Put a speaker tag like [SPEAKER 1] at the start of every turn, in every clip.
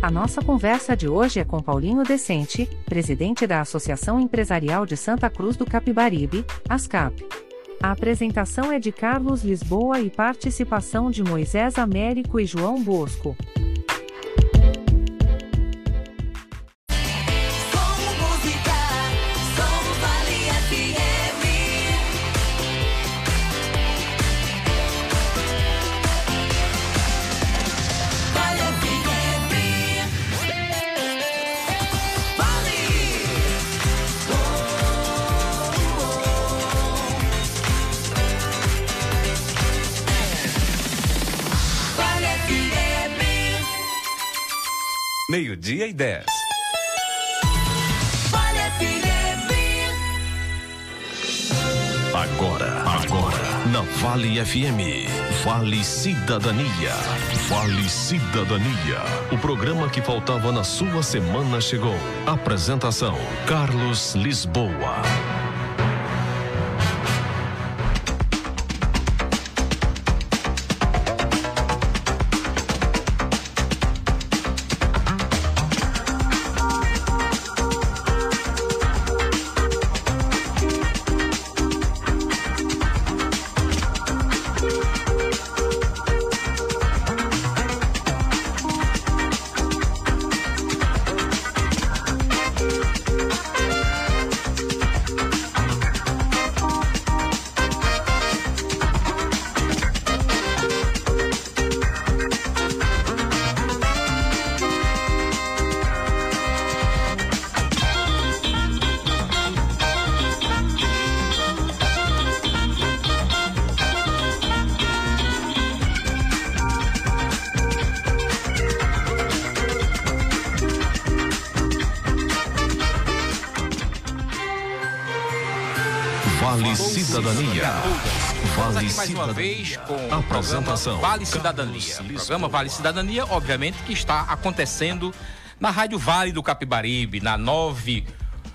[SPEAKER 1] A nossa conversa de hoje é com Paulinho Decente, presidente da Associação Empresarial de Santa Cruz do Capibaribe, ASCAP. A apresentação é de Carlos Lisboa e participação de Moisés Américo e João Bosco.
[SPEAKER 2] FM. Vale Cidadania. Vale Cidadania. O programa que faltava na sua semana chegou. Apresentação: Carlos Lisboa.
[SPEAKER 3] Vez com o
[SPEAKER 2] Apresentação.
[SPEAKER 3] Vale Cidadania. O programa Vale Cidadania, obviamente, que está acontecendo na Rádio Vale do Capibaribe, na 9,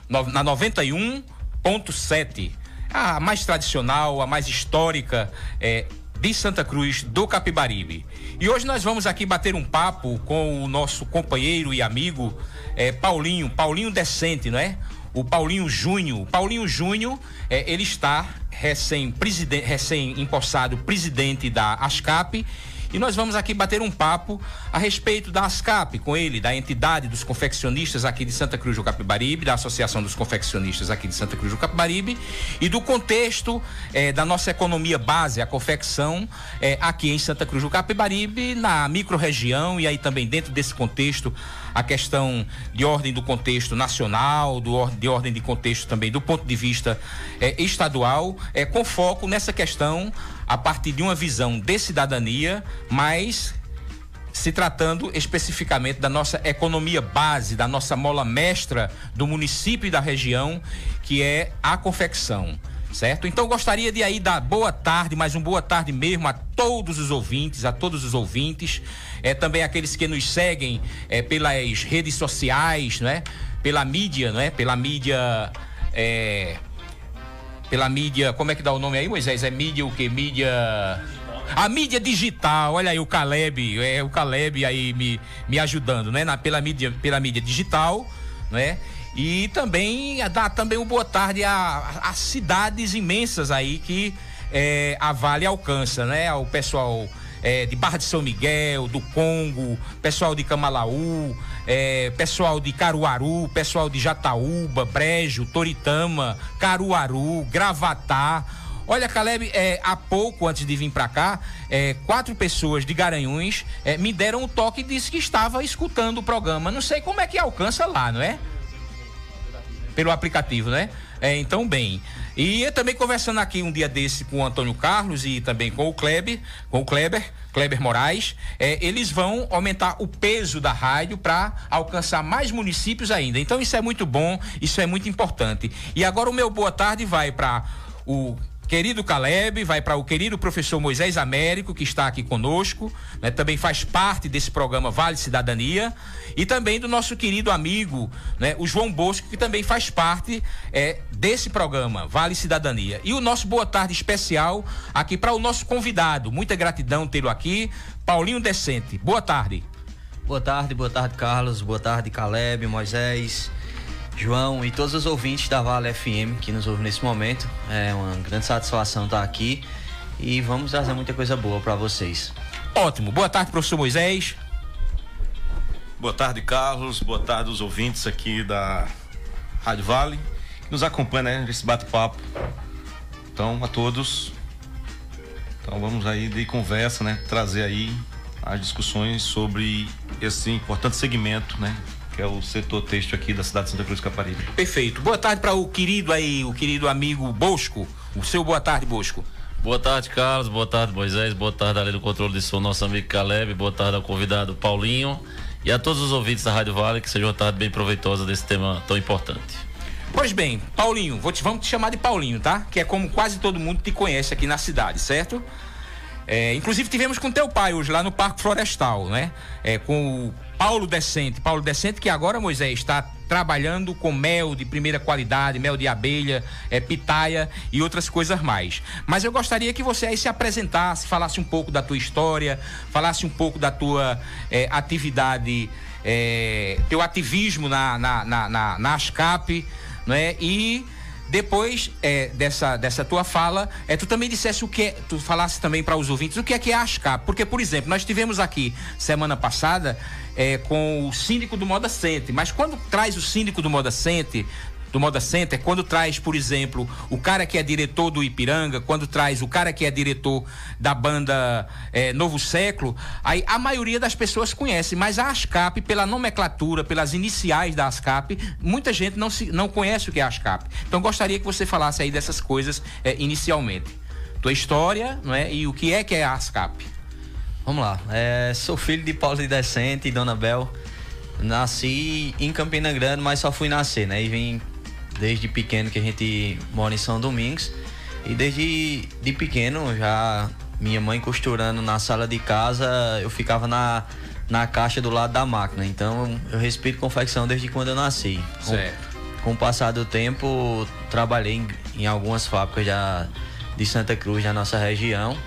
[SPEAKER 3] na 91.7. A mais tradicional, a mais histórica é, de Santa Cruz do Capibaribe. E hoje nós vamos aqui bater um papo com o nosso companheiro e amigo é, Paulinho, Paulinho Decente, não é? O Paulinho Júnior. Paulinho Júnior, é, ele está recém-empossado recém presidente da ASCAP e nós vamos aqui bater um papo a respeito da ASCAP com ele, da entidade dos confeccionistas aqui de Santa Cruz do Capibaribe, da Associação dos Confeccionistas aqui de Santa Cruz do Capibaribe e do contexto eh, da nossa economia base, a confecção eh, aqui em Santa Cruz do Capibaribe, na microrregião e aí também dentro desse contexto a questão de ordem do contexto nacional, do, de ordem de contexto também do ponto de vista eh, estadual, com foco nessa questão a partir de uma visão de cidadania, mas se tratando especificamente da nossa economia base, da nossa mola mestra do município e da região, que é a confecção. Certo? Então gostaria de aí dar boa tarde, mais um boa tarde mesmo a todos os ouvintes, a todos os ouvintes, é, também aqueles que nos seguem é, pelas redes sociais, não é? Pela mídia, não é? Pela mídia é, pela mídia, como é que dá o nome aí, Moisés? É mídia o quê? Mídia. A mídia digital, olha aí o Caleb, é o Caleb aí me, me ajudando, né? Na, pela, mídia, pela mídia digital, né? E também dá também uma boa tarde a, a cidades imensas aí que é, a Vale alcança, né? Ao pessoal é, de Barra de São Miguel, do Congo, pessoal de Camalaú, é, pessoal de Caruaru, pessoal de Jataúba, Brejo, Toritama, Caruaru, Gravatá. Olha, Caleb, é, há pouco antes de vir para cá, é, quatro pessoas de Garanhuns é, me deram um toque e disse que estava escutando o programa. Não sei como é que alcança lá, não é? Pelo aplicativo, né? É, então, bem. E também conversando aqui um dia desse com o Antônio Carlos e também com o Kleber, com o Kleber, Kleber Moraes, é, eles vão aumentar o peso da rádio para alcançar mais municípios ainda. Então isso é muito bom, isso é muito importante. E agora o meu boa tarde vai para o querido Caleb, vai para o querido professor Moisés Américo, que está aqui conosco, né, também faz parte desse programa Vale Cidadania, e também do nosso querido amigo, né, o João Bosco, que também faz parte é, desse programa Vale Cidadania. E o nosso boa tarde especial aqui para o nosso convidado. Muita gratidão tê-lo aqui, Paulinho Decente. Boa tarde.
[SPEAKER 4] Boa tarde, boa tarde, Carlos. Boa tarde, Caleb, Moisés, João e todos os ouvintes da Vale FM que nos ouvem nesse momento. É uma grande satisfação estar aqui e vamos trazer muita coisa boa para vocês.
[SPEAKER 3] Ótimo. Boa tarde, professor Moisés.
[SPEAKER 5] Boa tarde, Carlos. Boa tarde, os ouvintes aqui da Rádio Vale que nos acompanham né, nesse bate-papo. Então, a todos. Então, vamos aí de conversa, né? Trazer aí as discussões sobre esse importante segmento, né? Que é o setor têxtil aqui da cidade de Santa Cruz de Caparibe.
[SPEAKER 3] Perfeito. Boa tarde para o querido aí, o querido amigo Bosco. O seu boa tarde, Bosco.
[SPEAKER 6] Boa tarde, Carlos. Boa tarde, Moisés. Boa tarde, ali do controle de som, nosso amigo Caleb. Boa tarde ao convidado Paulinho. E a todos os ouvintes da Rádio Vale, que seja uma tarde bem proveitosa desse tema tão importante.
[SPEAKER 3] Pois bem, Paulinho, te, vamos te chamar de Paulinho, tá? Que é como quase todo mundo te conhece aqui na cidade, certo? É, inclusive tivemos com teu pai hoje lá no Parque Florestal, né? É, com o Paulo Decente. Paulo Decente que agora, Moisés, está trabalhando com mel de primeira qualidade, mel de abelha, é, pitaia e outras coisas mais. Mas eu gostaria que você aí se apresentasse, falasse um pouco da tua história, falasse um pouco da tua é, atividade, é, teu ativismo na, na, na, na, na ASCAP, né? E depois é, dessa, dessa tua fala, é, tu também dissesse o que é, tu falasse também para os ouvintes o que é que é a ASCAP. Porque, por exemplo, nós tivemos aqui semana passada é, com o síndico do Moda Center, mas quando traz o síndico do Moda Center, do Moda Center, quando traz, por exemplo, o cara que é diretor do Ipiranga, quando traz o cara que é diretor da banda é, Novo Século, aí a maioria das pessoas conhece, mas a ASCAP, pela nomenclatura, pelas iniciais da ASCAP, muita gente não, se, não conhece o que é a ASCAP. Então gostaria que você falasse aí dessas coisas é, inicialmente. Tua história, não é? E o que é que é a ASCAP?
[SPEAKER 4] Vamos lá. É, sou filho de Paulo de Decente e Dona Bel. Nasci em Campina Grande, mas só fui nascer, né? E vim desde pequeno que a gente mora em São Domingos. E desde de pequeno, já minha mãe costurando na sala de casa, eu ficava na, na caixa do lado da máquina. Então eu respeito confecção desde quando eu nasci.
[SPEAKER 3] Certo.
[SPEAKER 4] Com, com o passar do tempo, trabalhei em, em algumas fábricas já de Santa Cruz, na nossa região.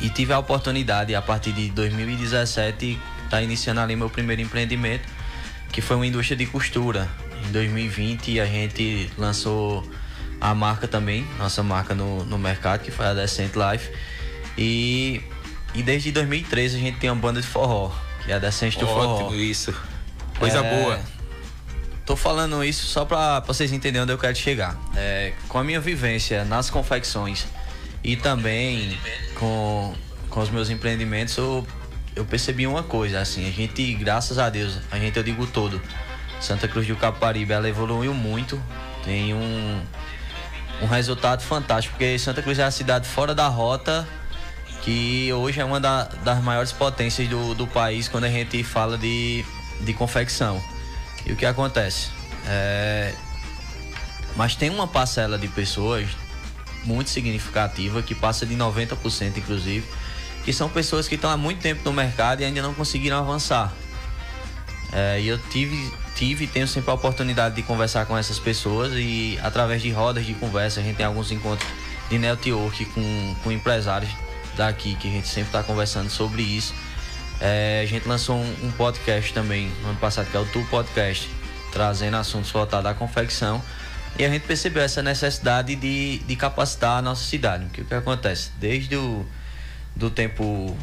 [SPEAKER 4] E tive a oportunidade, a partir de 2017, estar tá iniciando ali meu primeiro empreendimento, que foi uma indústria de costura. Em 2020 a gente lançou a marca também, nossa marca no, no mercado, que foi a Decent Life. E, e desde 2013 a gente tem uma banda de forró, que é a Decent do Forró.
[SPEAKER 3] Isso. Coisa é, boa.
[SPEAKER 4] Tô falando isso só para vocês entenderem onde eu quero chegar. É, com a minha vivência nas confecções e também com, com os meus empreendimentos, eu, eu percebi uma coisa, assim, a gente, graças a Deus, a gente, eu digo todo, Santa Cruz do Caparibe, ela evoluiu muito, tem um, um resultado fantástico, porque Santa Cruz é a cidade fora da rota, que hoje é uma da, das maiores potências do, do país quando a gente fala de, de confecção. E o que acontece? É, mas tem uma parcela de pessoas muito significativa, que passa de 90% inclusive, que são pessoas que estão há muito tempo no mercado e ainda não conseguiram avançar. É, e eu tive tive e tenho sempre a oportunidade de conversar com essas pessoas e através de rodas de conversa a gente tem alguns encontros de network com, com empresários daqui que a gente sempre está conversando sobre isso. É, a gente lançou um, um, podcast também no ano passado que é o Tu Podcast, trazendo assuntos voltados à confecção e a gente percebeu essa necessidade de, de capacitar a nossa cidade. Porque o que acontece? Desde o do tempo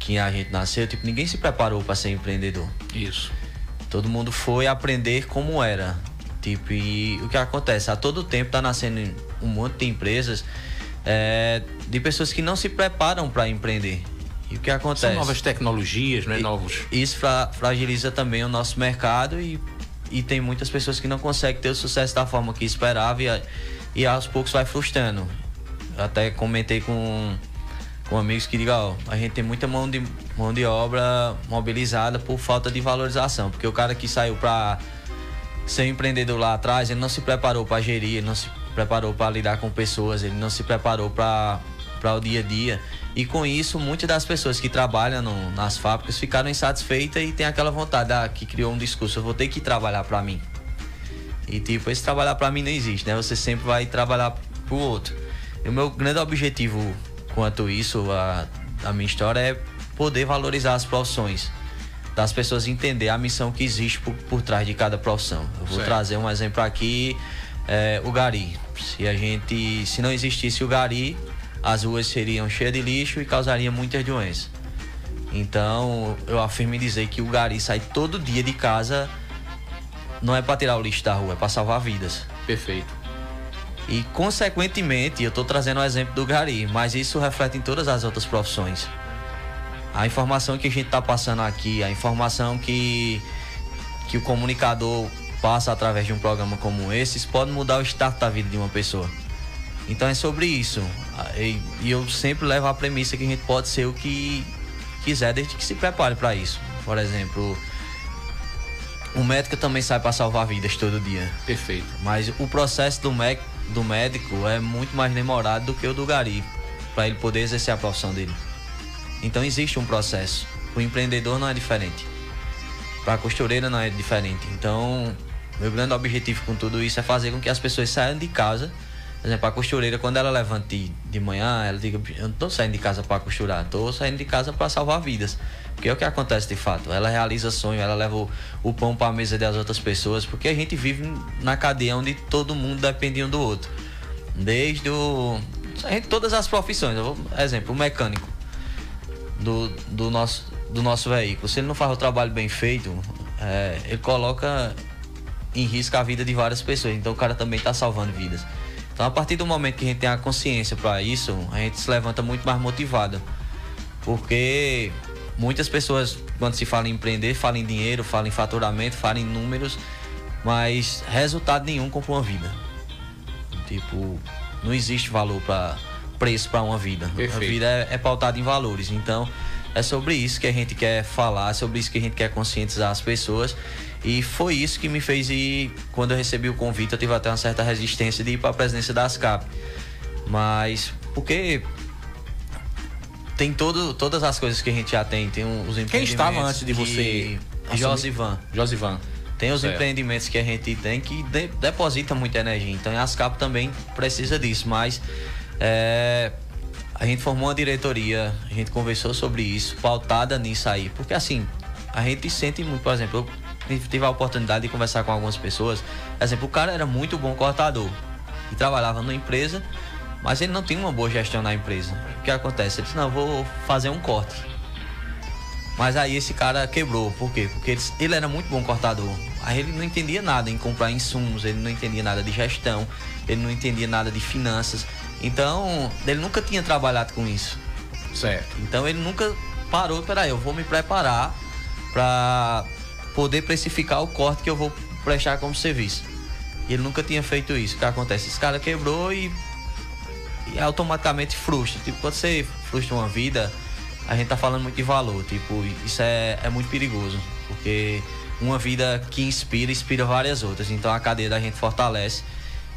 [SPEAKER 4] que a gente nasceu, tipo, ninguém se preparou para ser empreendedor.
[SPEAKER 3] Isso.
[SPEAKER 4] Todo mundo foi aprender como era. Tipo, e o que acontece? A todo tempo tá nascendo um monte de empresas é, de pessoas que não se preparam para empreender. E o que acontece? São
[SPEAKER 3] novas tecnologias, né? Novos.
[SPEAKER 4] Isso fra fragiliza também o nosso mercado e, e tem muitas pessoas que não conseguem ter o sucesso da forma que esperava e, e aos poucos vai frustrando. Eu até comentei com com amigos que digam, ó, a gente tem muita mão de, mão de obra mobilizada por falta de valorização, porque o cara que saiu para ser empreendedor lá atrás, ele não se preparou para gerir, ele não se preparou para lidar com pessoas, ele não se preparou para para o dia a dia. E com isso, muitas das pessoas que trabalham no, nas fábricas ficaram insatisfeitas e tem aquela vontade ah, que criou um discurso, eu vou ter que trabalhar para mim. E tipo, esse trabalhar para mim não existe, né? Você sempre vai trabalhar pro outro. E o meu grande objetivo quanto isso, a, a minha história é poder valorizar as profissões das pessoas entender a missão que existe por, por trás de cada profissão. Eu vou
[SPEAKER 3] Certo.
[SPEAKER 4] trazer um exemplo aqui, é, o gari. Se a gente, se não existisse o gari, as ruas seriam cheias de lixo e causariam muitas doenças. Então, eu afirmo em dizer que o gari sai todo dia de casa não é para tirar o lixo da rua, é para salvar vidas.
[SPEAKER 3] Perfeito.
[SPEAKER 4] E, consequentemente, eu estou trazendo o exemplo do Gari, mas isso reflete em todas as outras profissões. A informação que a gente está passando aqui, a informação que, que o comunicador passa através de um programa como esse, pode mudar o estado da vida de uma pessoa. Então é sobre isso. E, e eu sempre levo a premissa que a gente pode ser o que quiser, desde que se prepare para isso. Por exemplo, o médico também sai para salvar vidas todo dia.
[SPEAKER 3] Perfeito.
[SPEAKER 4] Mas o processo do, mé- do médico é muito mais demorado do que o do gari, para ele poder exercer a profissão dele. Então existe um processo. O empreendedor não é diferente. Para a costureira não é diferente. Então, meu grande objetivo com tudo isso é fazer com que as pessoas saiam de casa. Por exemplo, a costureira, quando ela levanta de, manhã, ela diga: Eu não estou saindo de casa para costurar, estou saindo de casa para salvar vidas. Porque é o que acontece de fato. Ela realiza sonho, ela leva o, o pão para a mesa das outras pessoas. Porque a gente vive na cadeia onde todo mundo depende um do outro. Desde o. gente- Todas as profissões. Vou- exemplo, o mecânico do, do, nosso, do nosso veículo. Se ele não faz o trabalho bem feito, é, ele coloca em risco a vida de várias pessoas. Então o cara também está salvando vidas. Então a partir do momento que a gente tem a consciência para isso, a gente se levanta muito mais motivado. Porque muitas pessoas, quando se fala em empreender, falam em dinheiro, falam em faturamento, falam em números, mas resultado nenhum compra uma vida. Tipo, não existe valor para preço para uma vida.
[SPEAKER 3] Perfeito.
[SPEAKER 4] A vida é, é pautada em valores. Então, é sobre isso que a gente quer falar, é sobre isso que a gente quer conscientizar as pessoas. E foi isso que me fez ir, quando eu recebi o convite, eu tive até uma certa resistência de ir para a presidência da ASCAP. Mas, porque tem todo, todas as coisas que a gente já tem, tem os
[SPEAKER 3] Quem estava antes de você?
[SPEAKER 4] que- Josivan.
[SPEAKER 3] Josivan.
[SPEAKER 4] Tem os
[SPEAKER 3] Certo.
[SPEAKER 4] empreendimentos que a gente tem que de- deposita muita energia. Então a Ascap também precisa disso. Mas é, a gente formou uma diretoria, a gente conversou sobre isso, pautada nisso aí. Porque assim, a gente sente muito, por exemplo, eu tive a oportunidade de conversar com algumas pessoas. Por exemplo, o cara era muito bom cortador e trabalhava numa empresa, mas ele não tinha uma boa gestão na empresa. O que acontece? Ele disse, não, vou fazer um corte. Mas aí esse cara quebrou. Por quê? Porque ele, ele era muito bom cortador. Aí ele não entendia nada em comprar insumos, ele não entendia nada de gestão, ele não entendia nada de finanças. Então, ele nunca tinha trabalhado com isso.
[SPEAKER 3] Certo.
[SPEAKER 4] Então ele nunca parou, peraí, eu vou me preparar para poder precificar o corte que eu vou prestar como serviço. E ele nunca tinha feito isso. O que acontece? Esse cara quebrou e, e automaticamente frustra. Tipo, quando você frustra uma vida, a gente tá falando muito de valor. Tipo, isso é, é muito perigoso. Porque uma vida que inspira, inspira várias outras. Então a cadeia da gente fortalece.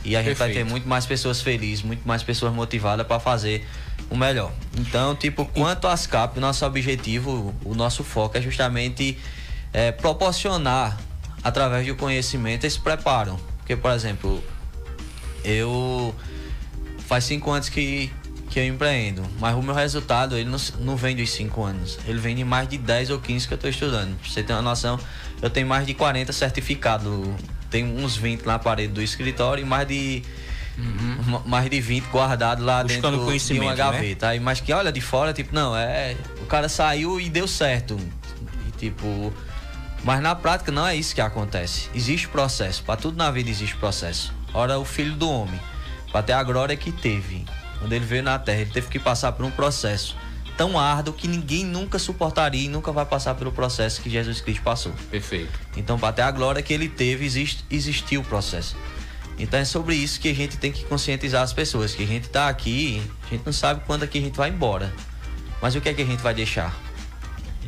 [SPEAKER 4] E a gente vai ter
[SPEAKER 3] Perfeito.
[SPEAKER 4] muito mais pessoas felizes, muito mais pessoas motivadas para fazer o melhor. Então, tipo, quanto às CAP, o nosso objetivo, o nosso foco é justamente é, proporcionar, através do conhecimento, esse preparo. Porque, por exemplo, eu faz cinco anos que, que eu empreendo, mas o meu resultado ele não, não vem dos cinco anos, ele vem de mais de 10 ou 15 que eu estou estudando. Pra você ter uma noção, eu tenho mais de 40 certificados, tem uns 20 na parede do escritório e mais de ma- mais de 20 guardados lá
[SPEAKER 3] Uhum. Buscando
[SPEAKER 4] dentro de
[SPEAKER 3] conhecimento,
[SPEAKER 4] uma
[SPEAKER 3] né?
[SPEAKER 4] gaveta. Aí, mas que olha de fora, tipo, não, é. O cara saiu e deu certo. E tipo. Mas na prática não é isso que acontece. Existe processo. Para tudo na vida existe processo. Ora, o filho do homem, para ter a glória que teve, quando ele veio na terra, ele teve que passar por um processo tão árduo que ninguém nunca suportaria e nunca vai passar pelo processo que Jesus Cristo passou.
[SPEAKER 3] Perfeito.
[SPEAKER 4] Então, para ter a glória que ele teve, existe, existiu o processo. Então é sobre isso que a gente tem que conscientizar as pessoas, que a gente tá aqui, a gente não sabe quando é que a gente vai embora. Mas o que é que a gente vai deixar?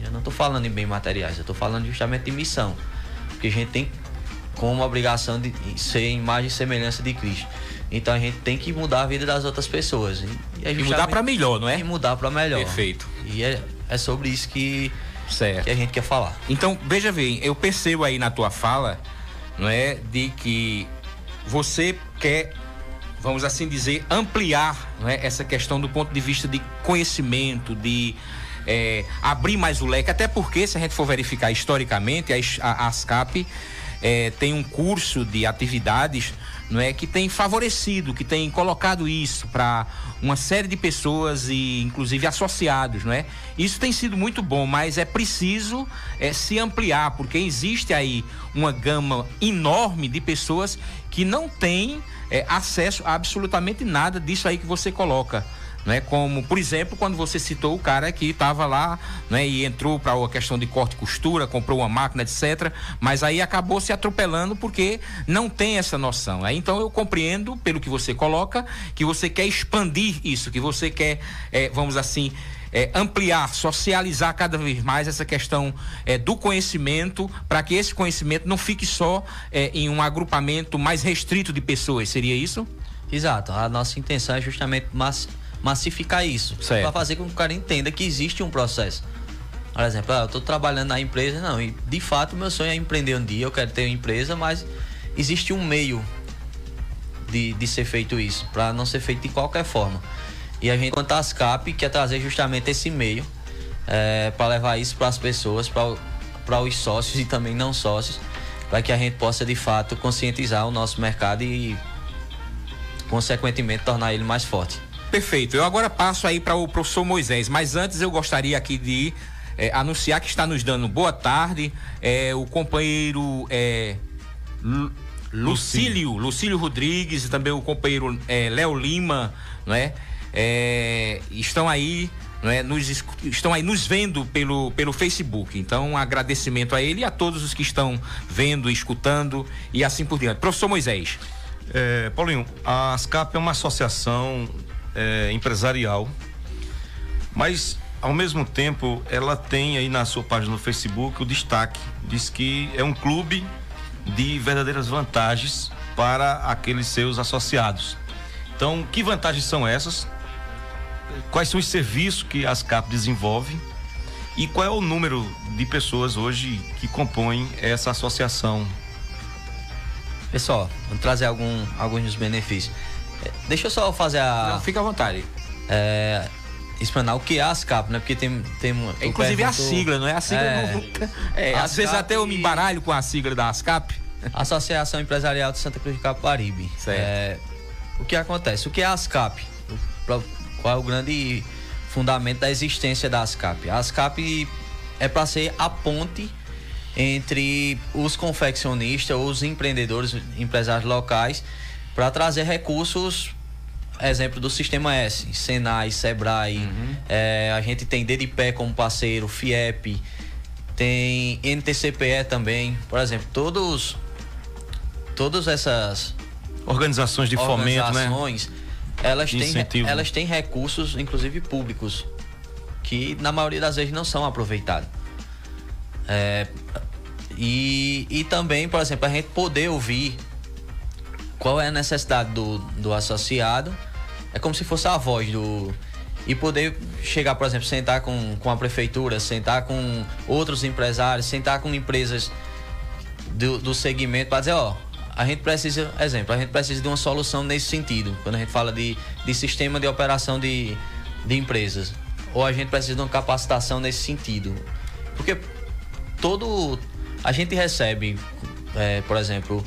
[SPEAKER 4] Eu não tô falando em bem materiais, eu tô falando justamente de missão. Porque a gente tem como obrigação de ser imagem e semelhança de Cristo. Então a gente tem que mudar a vida das outras pessoas. E, é
[SPEAKER 3] E mudar para melhor, não é?
[SPEAKER 4] E mudar para melhor.
[SPEAKER 3] Perfeito.
[SPEAKER 4] E é, é sobre isso que,
[SPEAKER 3] Certo.
[SPEAKER 4] que a gente quer falar.
[SPEAKER 3] Então, veja bem, eu percebo aí na tua fala, não é, de que você quer, vamos assim dizer, ampliar não é, essa questão do ponto de vista de conhecimento, de é, abrir mais o leque, até porque, se a gente for verificar historicamente, a, a ASCAP é, tem um curso de atividades não é que tem favorecido, que tem colocado isso para uma série de pessoas e inclusive associados, não é? Isso tem sido muito bom, mas é preciso é, se ampliar porque existe aí uma gama enorme de pessoas que não têm é, acesso a absolutamente nada disso aí que você coloca né? Como, por exemplo, quando você citou o cara que estava lá, né? E entrou para a questão de corte e costura, comprou uma máquina, etc. Mas aí acabou se atropelando porque não tem essa noção. Aí, então eu compreendo pelo que você coloca que você quer expandir isso, que você quer, é, vamos assim, é, ampliar, socializar cada vez mais essa questão é, do conhecimento, para que esse conhecimento não fique só é, em um agrupamento mais restrito de pessoas. Seria isso?
[SPEAKER 4] Exato. A nossa intenção é justamente mas massificar isso. Para fazer com que o cara entenda que existe um processo. Por exemplo, ah, eu estou trabalhando na empresa, não, e de fato meu sonho é empreender um dia, eu quero ter uma empresa, mas existe um meio de, de ser feito isso, para não ser feito de qualquer forma. E a gente, quanto a ASCAP, quer trazer justamente esse meio é, para levar isso para as pessoas, para os sócios e também não sócios, para que a gente possa de fato conscientizar o nosso mercado e, consequentemente, tornar ele mais forte.
[SPEAKER 3] Perfeito. Eu agora passo aí para o professor Moisés, mas antes eu gostaria aqui de é, anunciar que está nos dando boa tarde é, o companheiro é, Lucílio, Lucílio Rodrigues e também o companheiro é, Léo Lima, não é? estão aí não é, nos, estão aí nos vendo pelo, pelo Facebook. Então, um agradecimento a ele e a todos os que estão vendo, escutando e assim por diante. Professor Moisés.
[SPEAKER 5] É, Paulinho, a ASCAP é uma associação é, empresarial, mas ao mesmo tempo ela tem aí na sua página no Facebook o destaque, diz que é um clube de verdadeiras vantagens para aqueles seus associados. Então, que vantagens são essas? Quais são os serviços que a ASCAP desenvolve? E qual é o número de pessoas hoje que compõem essa associação?
[SPEAKER 4] Pessoal, vamos trazer algum, alguns benefícios. Deixa eu só fazer a.
[SPEAKER 3] Não, fica à vontade.
[SPEAKER 4] É, explanar o que é a ASCAP, né? Porque tem. tem
[SPEAKER 3] é, inclusive pergunto, a sigla, não é? A sigla é, nunca. É, às vezes até eu me embaralho com a sigla da ASCAP.
[SPEAKER 4] Associação Empresarial de Santa Cruz de Caparibe.
[SPEAKER 3] Certo. É,
[SPEAKER 4] o que acontece? O que é a ASCAP? Qual é o grande fundamento da existência da ASCAP? A ASCAP é para ser a ponte entre os confeccionistas, os empreendedores, empresários locais para trazer recursos exemplo do Sistema S, Senai, Sebrae, uhum. é, a gente tem Dedipé como parceiro, FIEP, tem NTCPE também, por exemplo, todos todas essas
[SPEAKER 5] organizações de fomento, né?
[SPEAKER 4] Elas têm, elas têm recursos, inclusive públicos, que na maioria das vezes não são aproveitados. É, e, e também, por exemplo, a gente poder ouvir qual é a necessidade do, do associado. É como se fosse a voz do. E poder chegar, por exemplo, sentar com, com a prefeitura, sentar com outros empresários, sentar com empresas do, do segmento para dizer, ó, a gente precisa, exemplo, a gente precisa de uma solução nesse sentido, quando a gente fala de, de sistema de operação de, de empresas. Ou a gente precisa de uma capacitação nesse sentido. Porque todo. A gente recebe, é, por exemplo,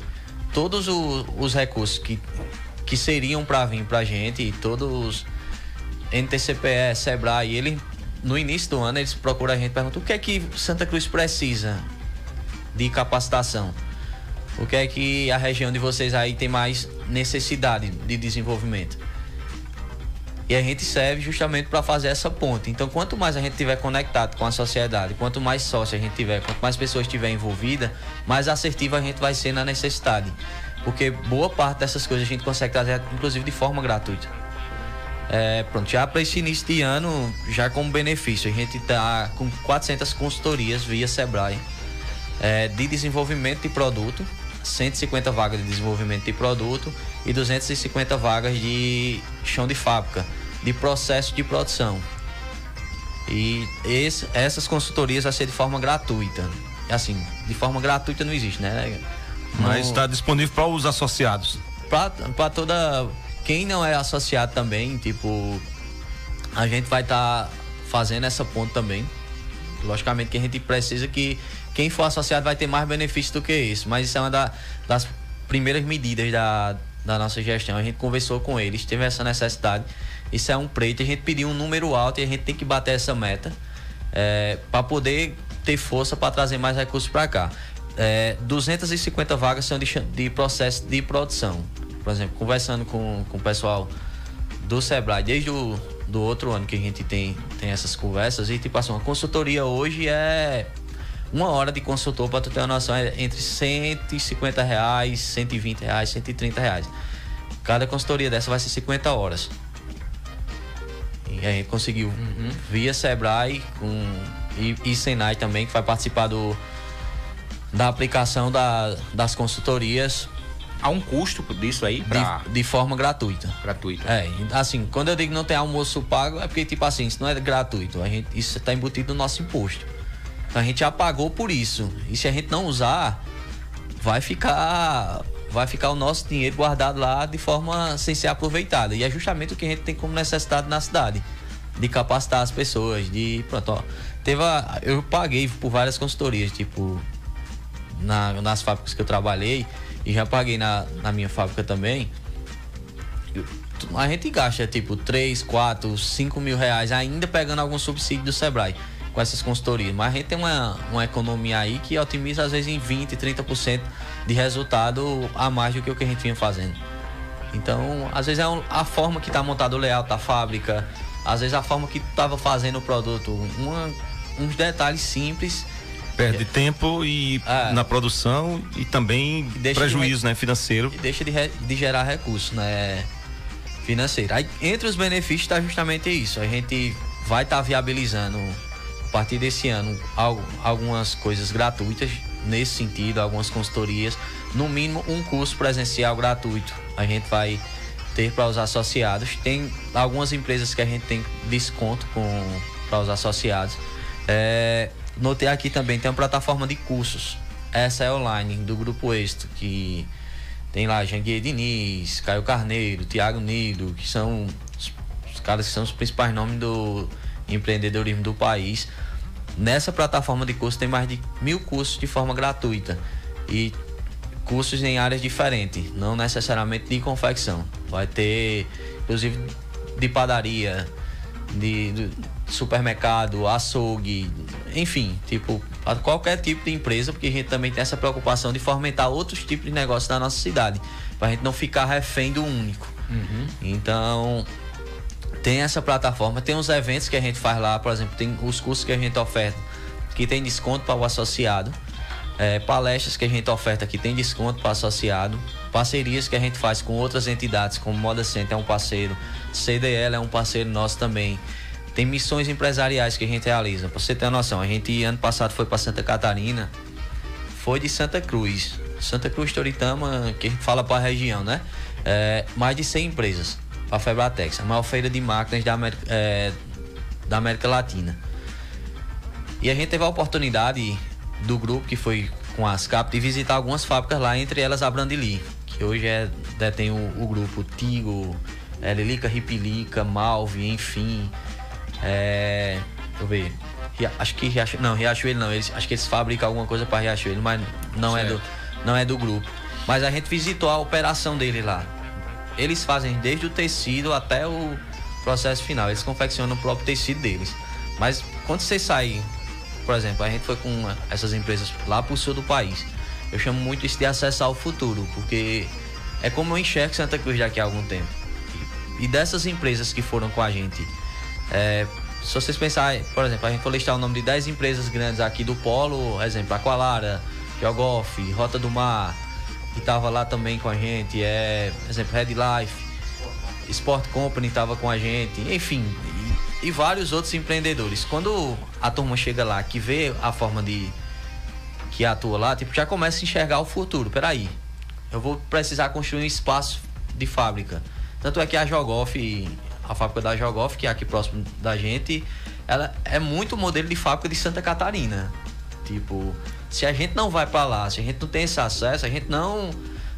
[SPEAKER 4] todos os, os recursos que, que seriam para vir para a gente, todos NTCPE, Sebrae, ele no início do ano eles procuram a gente perguntam o que é que Santa Cruz precisa de capacitação. O que é que a região de vocês aí tem mais necessidade de desenvolvimento? E a gente serve justamente para fazer essa ponte. Então, quanto mais a gente tiver conectado com a sociedade, quanto mais sócio a gente tiver, quanto mais pessoas tiver envolvida, mais assertiva a gente vai ser na necessidade. Porque boa parte dessas coisas a gente consegue trazer, inclusive, de forma gratuita. É, pronto, já para esse início de ano, já como benefício, a gente está com 400 consultorias via Sebrae é, de desenvolvimento de produto, 150 vagas de desenvolvimento de produto e 250 vagas de chão de fábrica de processo de produção. E esse, essas consultorias vão ser de forma gratuita. Assim, de forma gratuita não existe, né?
[SPEAKER 5] Mas está disponível para os associados.
[SPEAKER 4] Para toda. Quem não é associado também, tipo. A gente vai estar tá fazendo essa ponte também. Logicamente que a gente precisa que quem for associado vai ter mais benefício do que isso, mas isso é uma da, das primeiras medidas da, da nossa gestão. A gente conversou com eles, teve essa necessidade. Isso é um preto, a gente pediu um número alto e a gente tem que bater essa meta é, para poder ter força para trazer mais recursos para cá. É, 250 vagas são de, de, processo de produção. Por exemplo, conversando com, com o pessoal do Sebrae, desde o do outro ano que a gente tem, tem essas conversas, e tipo assim, uma consultoria hoje é uma hora de consultor, para tu ter uma noção, é entre 150 reais, 120 reais, 130 reais. Cada consultoria dessa vai ser 50 horas. E a gente conseguiu, uhum. via Sebrae com, e, e Senai também, que vai participar do, da aplicação da, das consultorias.
[SPEAKER 3] Há um custo disso aí?
[SPEAKER 4] Pra... De, de forma gratuita.
[SPEAKER 3] Gratuita.
[SPEAKER 4] É, assim, quando eu digo não tem almoço pago, é porque, tipo assim, isso não é gratuito. A gente, isso está embutido no nosso imposto. Então a gente já pagou por isso. E se a gente não usar, vai ficar vai ficar o nosso dinheiro guardado lá de forma sem ser aproveitada. E é justamente o que a gente tem como necessidade na cidade. De capacitar as pessoas, de. Pronto, ó. Teve a, eu paguei por várias consultorias, tipo, na, nas fábricas que eu trabalhei, e já paguei na, na minha fábrica também. A gente gasta tipo 3, 4, 5 mil reais ainda pegando algum subsídio do Sebrae com essas consultorias. Mas a gente tem uma, uma economia aí que otimiza às vezes em 20, 30% de resultado a mais do que o que a gente vinha fazendo. Então, às vezes é a forma que está montado o layout da fábrica, às vezes a forma que estava fazendo o produto, uma, uns detalhes simples.
[SPEAKER 5] Perde tempo e é, na produção e também prejuízo
[SPEAKER 4] de,
[SPEAKER 5] né, financeiro.
[SPEAKER 4] deixa de, de gerar recursos né, financeiro. Aí, entre os benefícios está justamente isso. A gente vai estar tá viabilizando a partir desse ano algumas coisas gratuitas nesse sentido, algumas consultorias, no mínimo um curso presencial gratuito. A gente vai ter para os associados. Tem algumas empresas que a gente tem desconto para os associados. É, notei aqui também tem uma plataforma de cursos. Essa é online do Grupo Êxito, que tem lá Janguier Diniz, Caio Carneiro, Tiago Nido, que são os caras que são os principais nomes do empreendedorismo do país. Nessa plataforma de curso tem mais de mil cursos de forma gratuita e cursos em áreas diferentes, não necessariamente de confecção. Vai ter, inclusive, de padaria, de, de supermercado, açougue, enfim, tipo, qualquer tipo de empresa, porque a gente também tem essa preocupação de fomentar outros tipos de negócios na nossa cidade, para a gente não ficar refém do único. Uhum. Então, tem essa plataforma, tem os eventos que a gente faz lá, por exemplo, tem os cursos que a gente oferta que tem desconto para o associado, é, palestras que a gente oferta que tem desconto para o associado, parcerias que a gente faz com outras entidades, como Moda Center é um parceiro, CDL é um parceiro nosso também. Tem missões empresariais que a gente realiza. Para você ter uma noção, a gente ano passado foi para Santa Catarina, foi de Santa Cruz. Santa Cruz Toritama, que a gente fala para a região, né? É, mais de 100 empresas a Febratex, a maior feira de máquinas da América, é, da América Latina. E a gente teve a oportunidade do grupo que foi com a ASCAP de visitar algumas fábricas lá, entre elas a Brandili, que hoje é, detém o, o grupo Tigo, é, Lilica Ripilica, Malve, enfim. É, deixa eu ver. Acho que Riachuelo, não, Riachuelo não, eles, acho que eles fabricam alguma coisa para Riachuelo, mas não é, do, não é do grupo. Mas a gente visitou a operação dele lá. Eles fazem desde o tecido até o processo final. Eles confeccionam o próprio tecido deles. Mas quando você sai, por exemplo, a gente foi com essas empresas lá pro sul do país. Eu chamo muito isso de acessar o futuro, porque é como eu enxergo Santa Cruz daqui a algum tempo. E dessas empresas que foram com a gente, é, se vocês pensarem, por exemplo, a gente for listar o nome de 10 empresas grandes aqui do Polo, exemplo, Aqualara, Geogoff, Rota do Mar, que tava lá também com a gente, é, exemplo, Red Life, Sport Company tava com a gente, enfim, e, e, vários outros empreendedores. Quando a turma chega lá, que vê a forma de que atua lá, tipo, já começa a enxergar o futuro. Peraí, eu vou precisar construir um espaço de fábrica. Tanto é que a Jogoff, a fábrica da Jogoff, que é aqui próximo da gente, ela é muito modelo de fábrica de Santa Catarina. Tipo, se a gente não vai para lá, se a gente não tem esse acesso, a gente não,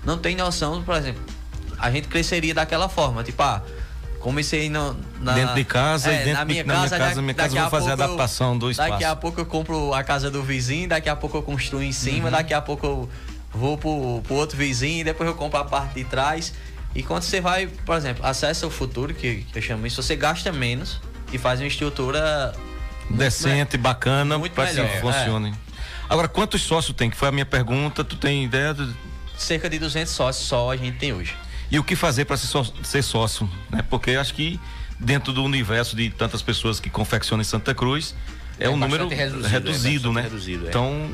[SPEAKER 4] não tem noção, por exemplo, a gente cresceria daquela forma, tipo, ah, Comecei no, na,
[SPEAKER 5] dentro de casa
[SPEAKER 4] é,
[SPEAKER 5] e dentro
[SPEAKER 4] na minha
[SPEAKER 5] de, na
[SPEAKER 4] casa,
[SPEAKER 5] minha casa, minha casa eu vou fazer a adaptação do espaço.
[SPEAKER 4] Daqui a pouco eu compro a casa do vizinho, daqui a pouco eu construo em cima,
[SPEAKER 5] Uhum.
[SPEAKER 4] daqui a pouco eu vou pro, pro outro vizinho, depois eu compro a parte de trás. E quando você vai, por exemplo, acessa o futuro, que, que eu chamo isso, você gasta menos e faz uma estrutura
[SPEAKER 5] Decente, bacana,
[SPEAKER 4] muito
[SPEAKER 5] para que
[SPEAKER 4] melhor, é.
[SPEAKER 5] funcione. Agora, quantos sócios tem? Que foi a minha pergunta. Tu tem ideia? de-
[SPEAKER 4] cerca de 200 sócios só a gente tem hoje.
[SPEAKER 5] E o que fazer para ser, só- ser sócio? Né? Porque acho que dentro do universo de tantas pessoas que confeccionam em Santa Cruz, é,
[SPEAKER 3] É
[SPEAKER 5] um número
[SPEAKER 3] reduzido,
[SPEAKER 5] reduzido,
[SPEAKER 3] é
[SPEAKER 5] né?
[SPEAKER 3] reduzido, é.
[SPEAKER 5] Então,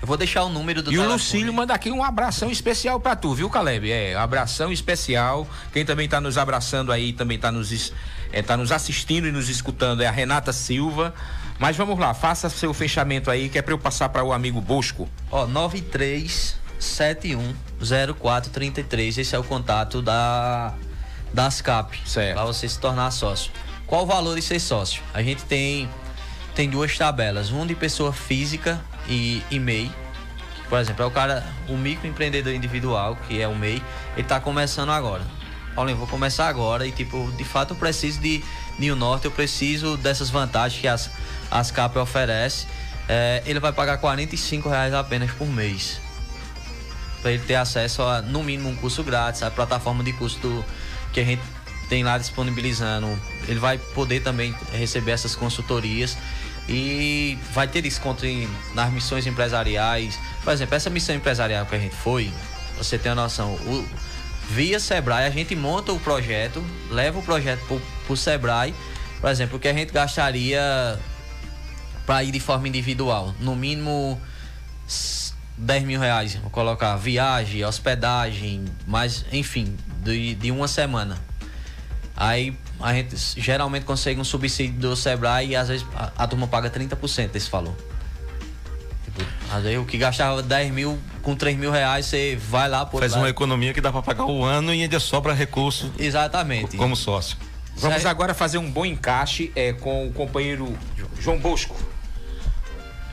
[SPEAKER 4] Eu vou deixar o número do
[SPEAKER 3] E o
[SPEAKER 4] telefone.
[SPEAKER 3] Lucílio manda aqui um abração especial pra tu, viu, Caleb? É, abração especial. Quem também tá nos abraçando aí, também tá nos, é, tá nos assistindo e nos escutando é a Renata Silva. Mas vamos lá, faça seu fechamento aí, que é pra eu passar para o amigo Bosco.
[SPEAKER 4] Ó, 93710433. Esse é o contato da da ASCAP.
[SPEAKER 3] Certo.
[SPEAKER 4] Pra você se tornar sócio. Qual o valor de ser sócio? A gente tem tem duas tabelas, uma de pessoa física e, e MEI. Por exemplo, é o cara, o microempreendedor individual, que é o MEI, ele tá começando agora. Paulinho, vou começar agora e, tipo, de fato eu preciso de New Norte, eu preciso dessas vantagens que as, as CAP oferece. É, ele vai pagar 45 reais apenas por mês. Para ele ter acesso a, no mínimo, um curso grátis, a plataforma de curso do- que a gente tem lá disponibilizando. Ele vai poder também receber essas consultorias e vai ter desconto em- nas missões empresariais. Por exemplo, essa missão empresarial que a gente foi, você tem a noção, o- via Sebrae a gente monta o projeto, leva o projeto pro, pro Sebrae, por exemplo, o que a gente gastaria para ir de forma individual, no mínimo s- 10 mil reais, vou colocar viagem, hospedagem, mas enfim, de, de uma semana. Aí a gente geralmente consegue um subsídio do Sebrae e às vezes a, a turma paga 30% desse valor. Tipo, às vezes o que gastava 10 mil com 3 mil reais, você vai lá por
[SPEAKER 5] faz uma economia que dá para pagar o ano e ainda sobra recurso
[SPEAKER 4] Exatamente.
[SPEAKER 5] como sócio.
[SPEAKER 3] Vamos
[SPEAKER 4] Certo.
[SPEAKER 3] agora fazer um bom encaixe é, com o companheiro João Bosco.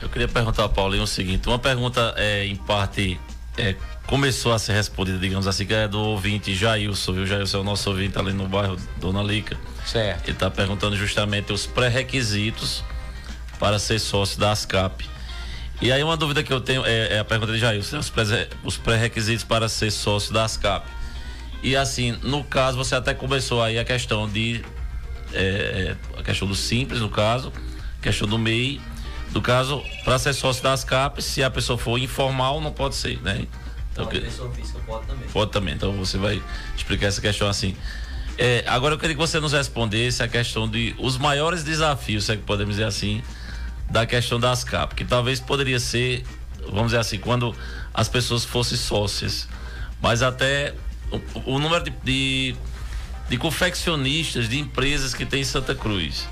[SPEAKER 6] Eu queria perguntar ao Paulinho o seguinte: uma pergunta, é, em parte, é, começou a ser respondida, digamos assim, que é do ouvinte Jailson, viu? Jailson é o nosso ouvinte ali no bairro Dona Lica.
[SPEAKER 3] Certo.
[SPEAKER 6] Ele está perguntando justamente os pré-requisitos para ser sócio da ASCAP. E aí uma dúvida que eu tenho é, é a pergunta de Jailson, né? os pré- os pré-requisitos para ser sócio da ASCAP. E assim, no caso, você até começou aí a questão de. é, é, a questão do simples, no caso, questão do MEI. No caso, para ser sócio da ASCAP, se a pessoa for informal, não pode ser, né? Então, que-
[SPEAKER 4] pessoa física pode também.
[SPEAKER 6] Pode também, então você vai explicar essa questão assim. É, agora eu queria que você nos respondesse a questão de os maiores desafios, se é que podemos dizer assim, da questão das CAP, que talvez poderia ser, vamos dizer assim, quando as pessoas fossem sócias, mas até o, o número de, de, de confeccionistas, de empresas que tem em Santa Cruz,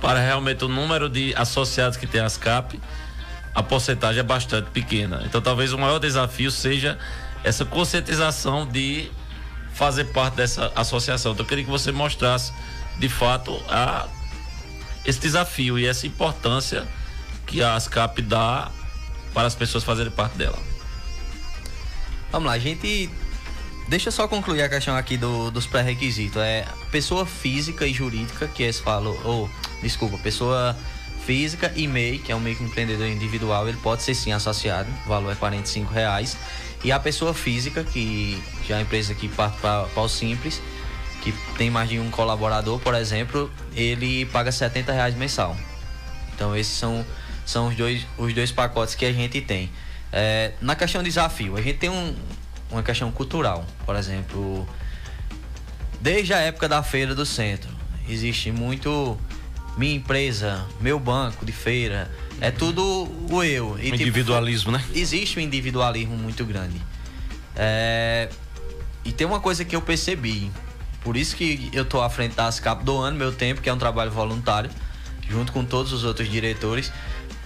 [SPEAKER 6] para realmente o número de associados que tem as CAP, a porcentagem é bastante pequena. Então talvez o maior desafio seja essa conscientização de fazer parte dessa associação. Então eu queria que você mostrasse de fato a, esse desafio e essa importância que a ASCAP dá para as pessoas fazerem parte dela.
[SPEAKER 4] Vamos lá, a gente. Deixa eu só concluir a questão aqui do- dos pré-requisitos. É pessoa física e jurídica, que esse falou. Ou, desculpa, pessoa física e MEI, que é um microempreendedor individual, ele pode ser sim associado, o valor é 45 reais. E a pessoa física, que já é a empresa que parte para o Simples, que tem mais de um colaborador, por exemplo, ele paga 70 reais mensal. Então esses são, são os, dois, os dois pacotes que a gente tem. É, na questão de desafio, a gente tem um, uma questão cultural, por exemplo, desde a época da feira do centro, existe muito minha empresa, meu banco de feira, é tudo o eu. E, tipo,
[SPEAKER 5] Individualismo, né?
[SPEAKER 4] existe um individualismo muito grande. É, E tem uma coisa que eu percebi, por isso que eu tô à frente da ASCAP doando meu tempo, que é um trabalho voluntário, junto com todos os outros diretores,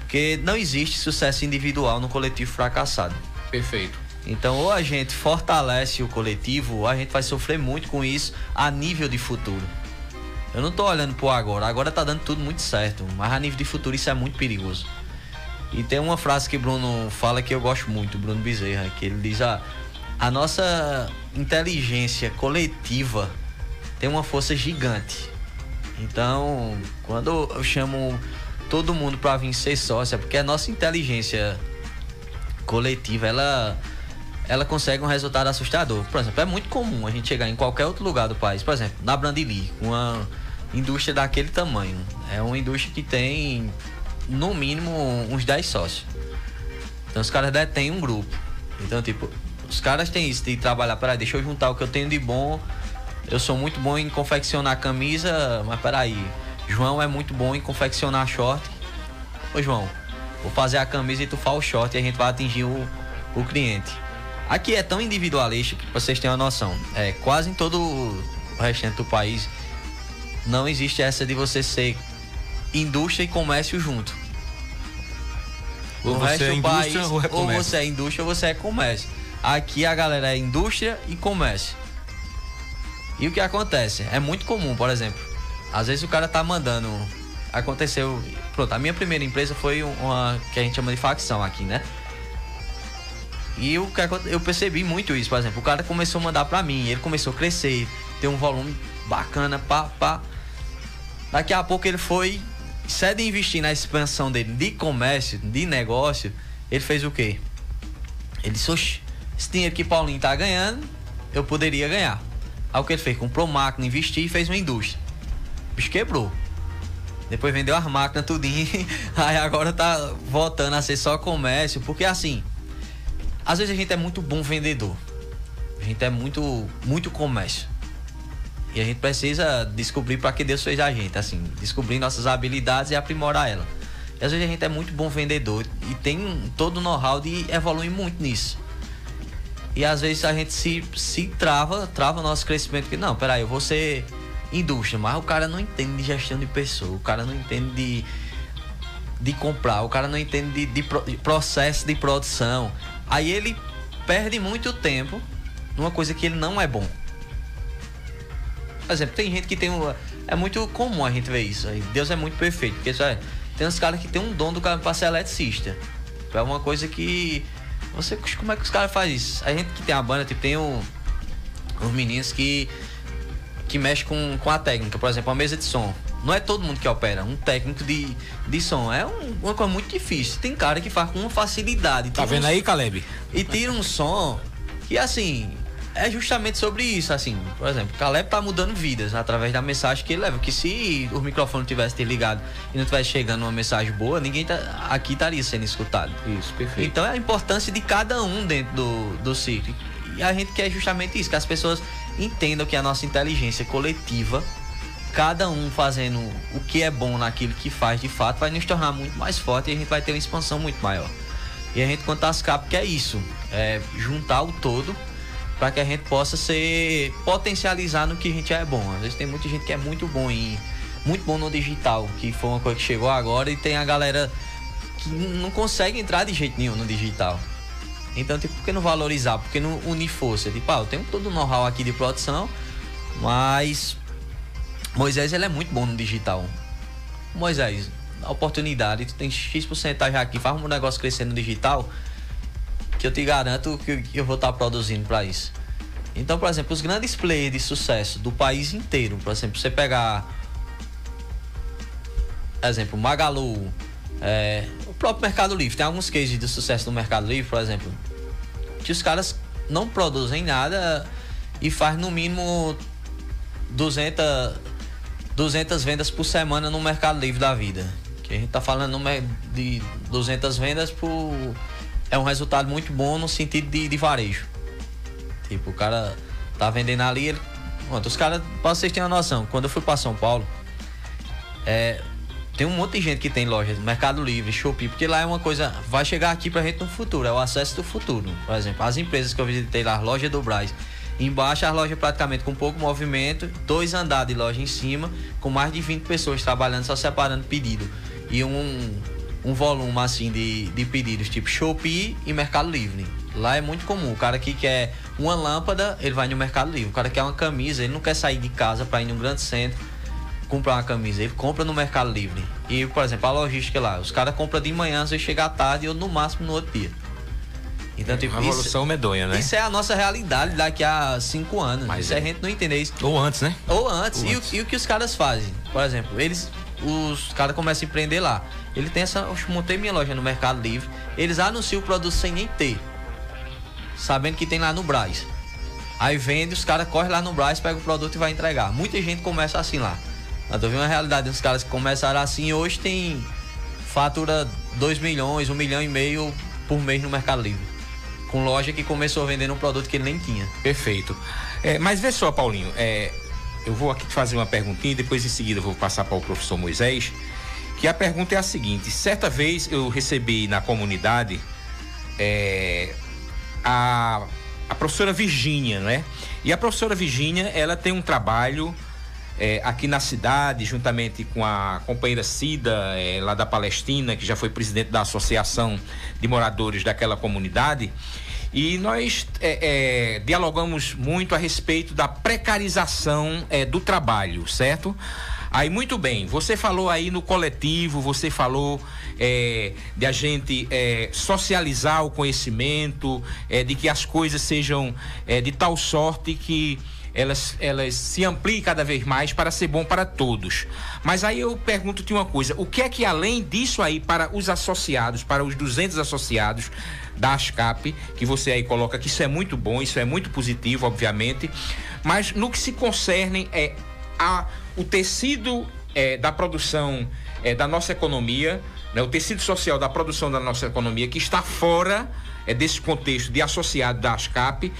[SPEAKER 4] porque não existe sucesso individual no coletivo fracassado.
[SPEAKER 3] Perfeito.
[SPEAKER 4] Então, ou a gente fortalece o coletivo, ou a gente vai sofrer muito com isso a nível de futuro. Eu não tô olhando pro agora, agora tá dando tudo muito certo, mas a nível de futuro isso é muito perigoso. E tem uma frase que Bruno fala que eu gosto muito, Bruno Bezerra, que ele diz: ah, a nossa inteligência coletiva tem uma força gigante. Então, quando eu chamo todo mundo para vir ser sócia, porque a nossa inteligência coletiva, ela ela consegue um resultado assustador. Por exemplo, é muito comum a gente chegar em qualquer outro lugar do país, por exemplo, na Brandili, uma indústria daquele tamanho. É uma indústria que tem no mínimo uns 10 sócios. Então os caras detêm um grupo. Então, tipo, os caras têm isso de trabalhar, peraí, deixa eu juntar o que eu tenho de bom. Eu sou muito bom em confeccionar camisa, mas peraí, João é muito bom em confeccionar short. Ô João, vou fazer a camisa e tu faz o short e a gente vai atingir o, o cliente. Aqui é tão individualista que vocês terem uma noção. É, quase em todo o restante do país não existe essa de você ser indústria e comércio junto.
[SPEAKER 5] Ou
[SPEAKER 4] No
[SPEAKER 5] você é indústria
[SPEAKER 4] país,
[SPEAKER 5] ou é
[SPEAKER 4] ou você é indústria ou você é comércio. Aqui a galera é indústria e comércio. E o que acontece? É muito comum, por exemplo, às vezes o cara tá mandando. Aconteceu. Pronto, a minha primeira empresa foi uma que a gente chama de facção aqui, né? E o aconte- eu percebi muito isso, por exemplo, o cara começou a mandar pra mim, ele começou a crescer, ter um volume bacana, pá, pá. Daqui a pouco ele foi, se de investir na expansão dele de comércio, de negócio, ele fez o quê? Ele disse, oxe, esse dinheiro que Paulinho tá ganhando, eu poderia ganhar. Aí o que ele fez? Comprou máquina, investiu e fez uma indústria. Bicho quebrou. Depois vendeu as máquinas tudinho. Aí agora tá voltando a ser só comércio. Porque assim, às vezes a gente é muito bom vendedor. A gente é muito, muito comércio. E a gente precisa descobrir para que Deus fez a gente, assim, descobrir nossas habilidades e aprimorar ela. E às vezes a gente é muito bom vendedor e tem todo o know-how de evoluir muito nisso. E às vezes a gente se, se trava, trava nosso crescimento. Que não, peraí, eu vou ser indústria, mas o cara não entende de gestão de pessoa, o cara não entende de, de comprar, o cara não entende de, de de processo de produção. Aí ele perde muito tempo numa coisa que ele não é bom. Por exemplo, tem gente que tem um. É muito comum a gente ver isso. aí. Deus é muito perfeito. Porque sabe, tem uns caras que tem um dom do cara pra ser eletricista. É uma coisa que. Você, como é que os caras fazem isso? A gente que tem a banda, tipo, tem um, uns meninos que. que mexe com, com a técnica. Por exemplo, a mesa de som. Não é todo mundo que opera. Um técnico de, de som. É um- uma coisa muito difícil. Tem cara que faz com uma facilidade.
[SPEAKER 3] Tá vendo
[SPEAKER 4] uns-
[SPEAKER 3] aí, Caleb?
[SPEAKER 4] e tira um som que assim é justamente sobre isso assim. Por exemplo Caleb tá mudando vidas através da mensagem que ele leva que se o microfone tivesse ter ligado e não tivesse chegando uma mensagem boa ninguém tá, aqui estaria sendo escutado.
[SPEAKER 3] Isso, perfeito.
[SPEAKER 4] então é a importância de cada um dentro do, do ciclo e a gente quer justamente isso que as pessoas entendam que a nossa inteligência coletiva cada um fazendo o que é bom naquilo que faz de fato vai nos tornar muito mais forte e a gente vai ter uma expansão muito maior. E a gente conta as capas que é isso, é juntar o todo para que a gente possa ser potencializar no que a gente é bom. Às vezes tem muita gente que é muito bom em muito bom no digital, que foi uma coisa que chegou agora e tem a galera que não consegue entrar de jeito nenhum no digital. Então, tipo, por que não valorizar? Por que não unir força? Tipo, ah, eu tenho todo o know-how aqui de produção, mas Moisés ele é muito bom no digital. Moisés, a oportunidade, tu tem X porcentagem aqui, faz um negócio crescer no digital, que eu te garanto que eu vou estar produzindo para isso. Então, por exemplo, os grandes players de sucesso do país inteiro, por exemplo, você pegar, exemplo, Magalu, é, o próprio Mercado Livre, tem alguns cases de sucesso no Mercado Livre, por exemplo, que os caras não produzem nada e faz no mínimo 200, 200 vendas por semana no Mercado Livre da vida. Que a gente tá falando de 200 vendas por. É um resultado muito bom no sentido de, de varejo. Tipo, o cara tá vendendo ali, ele. Pronto, os caras, pra vocês terem uma noção, quando eu fui pra São Paulo, é, tem um monte de gente que tem loja, Mercado Livre, Shopee, porque lá é uma coisa, vai chegar aqui pra gente no futuro, é o acesso do futuro. Por exemplo, as empresas que eu visitei lá, loja do Braz, embaixo as lojas praticamente com pouco movimento, dois andares de loja em cima, com mais de 20 pessoas trabalhando, só separando pedido. E um, um volume assim de, de pedidos, tipo Shopee e Mercado Livre. Lá é muito comum. O cara que quer uma lâmpada, ele vai no Mercado Livre. O cara quer uma camisa, ele não quer sair de casa para ir num grande centro comprar uma camisa, ele compra no Mercado Livre. E, por exemplo, a logística lá, os caras compram de manhã, às vezes chega à tarde ou no máximo no outro dia. Então, tipo,
[SPEAKER 3] Uma evolução medonha, né?
[SPEAKER 4] Isso é a nossa realidade daqui a cinco anos.
[SPEAKER 3] Mas
[SPEAKER 4] se
[SPEAKER 3] é.
[SPEAKER 4] a gente não entender isso.
[SPEAKER 5] Ou antes, né?
[SPEAKER 4] Ou antes.
[SPEAKER 5] Ou
[SPEAKER 4] e, o-
[SPEAKER 5] antes.
[SPEAKER 4] E, o que os caras fazem? Por exemplo, eles. Os caras começam a empreender lá. Ele tem essa. Eu montei minha loja no Mercado Livre. Eles anunciam o produto sem nem ter. Sabendo que tem lá no Braz. Aí vende, os caras correm lá no Braz, pega o produto e vai entregar. Muita gente começa assim lá. Eu tô vendo uma realidade dos caras que começaram assim e hoje tem. Fatura 2 milhões, 1 milhão e meio por mês no Mercado Livre. Com loja que começou vendendo um produto que ele nem tinha.
[SPEAKER 3] Perfeito. É, mas vê só, Paulinho, é, eu vou aqui fazer uma perguntinha e depois em seguida eu vou passar para o professor Moisés. Que a pergunta é a seguinte: certa vez eu recebi na comunidade é, a, a professora Virgínia, né? E a professora Virgínia, ela tem um trabalho é, aqui na cidade, juntamente com a companheira Cida, é, lá da Palestina, que já foi presidente da Associação de Moradores daquela comunidade. E nós é, é, dialogamos muito a respeito da precarização é, do trabalho, certo? Aí, muito bem, você falou aí no coletivo, você falou é, de a gente é, socializar o conhecimento, é, de que as coisas sejam é, de tal sorte que elas, elas se ampliem cada vez mais para ser bom para todos. Mas aí eu pergunto-te uma coisa: o que é que além disso aí, para os associados, para os 200 associados da ASCAP, que você aí coloca que isso é muito bom, isso é muito positivo, obviamente, mas no que se concerne é a, o tecido é, da produção é, da nossa economia, né, o tecido social da produção da nossa economia que está fora é, desse contexto de associado da ASCAP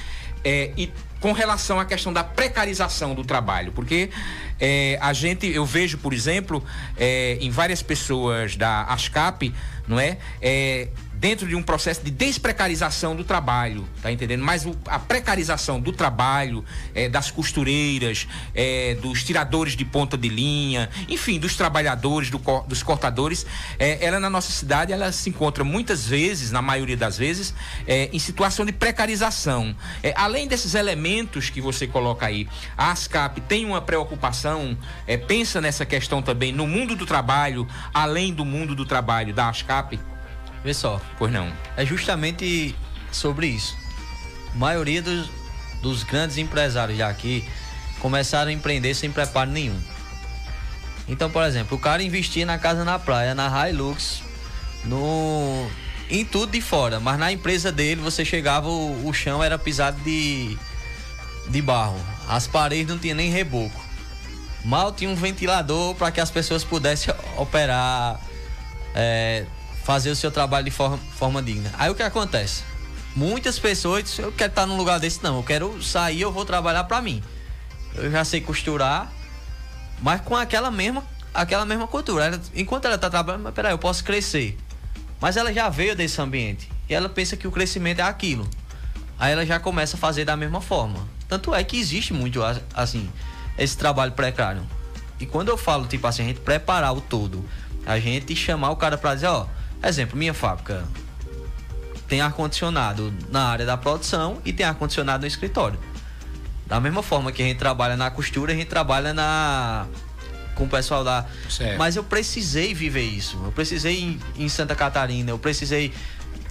[SPEAKER 3] é, e com relação à questão da precarização do trabalho, porque é, a gente, eu vejo, por exemplo, é, em várias pessoas da ASCAP, não é, é dentro de um processo de desprecarização do trabalho, tá entendendo? Mas o- a precarização do trabalho, é, das costureiras, é, dos tiradores de ponta de linha, enfim, dos trabalhadores, do dos cortadores, é, ela na nossa cidade ela se encontra muitas vezes, na maioria das vezes, em situação de precarização. Além desses elementos que você coloca aí, a ASCAP tem uma preocupação, pensa nessa questão também no mundo do trabalho, além do mundo do trabalho da ASCAP?
[SPEAKER 4] Vê só.
[SPEAKER 3] Pois não.
[SPEAKER 4] É justamente sobre isso. A maioria dos, dos grandes empresários daqui começaram a empreender sem preparo nenhum. Então, por exemplo, o cara investia na casa na praia, na Hilux, no em tudo de fora, mas na empresa dele você chegava, o, o chão era pisado de de barro. As paredes não tinha nem reboco. Mal tinha um ventilador para que as pessoas pudessem operar, é, fazer o seu trabalho de forma, forma digna. Aí o que acontece? Muitas pessoas dizem, eu quero estar num lugar desse, não. Eu quero sair, eu vou trabalhar para mim. Eu já sei costurar, mas com aquela mesma, aquela mesma cultura. Ela- enquanto ela tá trabalhando, mas peraí, eu posso crescer. Mas ela já veio desse ambiente. E ela pensa que o crescimento é aquilo. Aí ela já começa a fazer da mesma forma. Tanto é que existe muito, assim, esse trabalho precário. E quando eu falo, tipo assim, a gente preparar o todo, a gente chamar o cara pra dizer, ó, exemplo, minha fábrica tem ar-condicionado na área da produção e tem ar-condicionado no escritório. Da mesma forma que a gente trabalha na costura, a gente trabalha na com o pessoal lá.
[SPEAKER 3] Certo.
[SPEAKER 4] Mas eu precisei viver isso. Eu precisei em, em Santa Catarina, eu precisei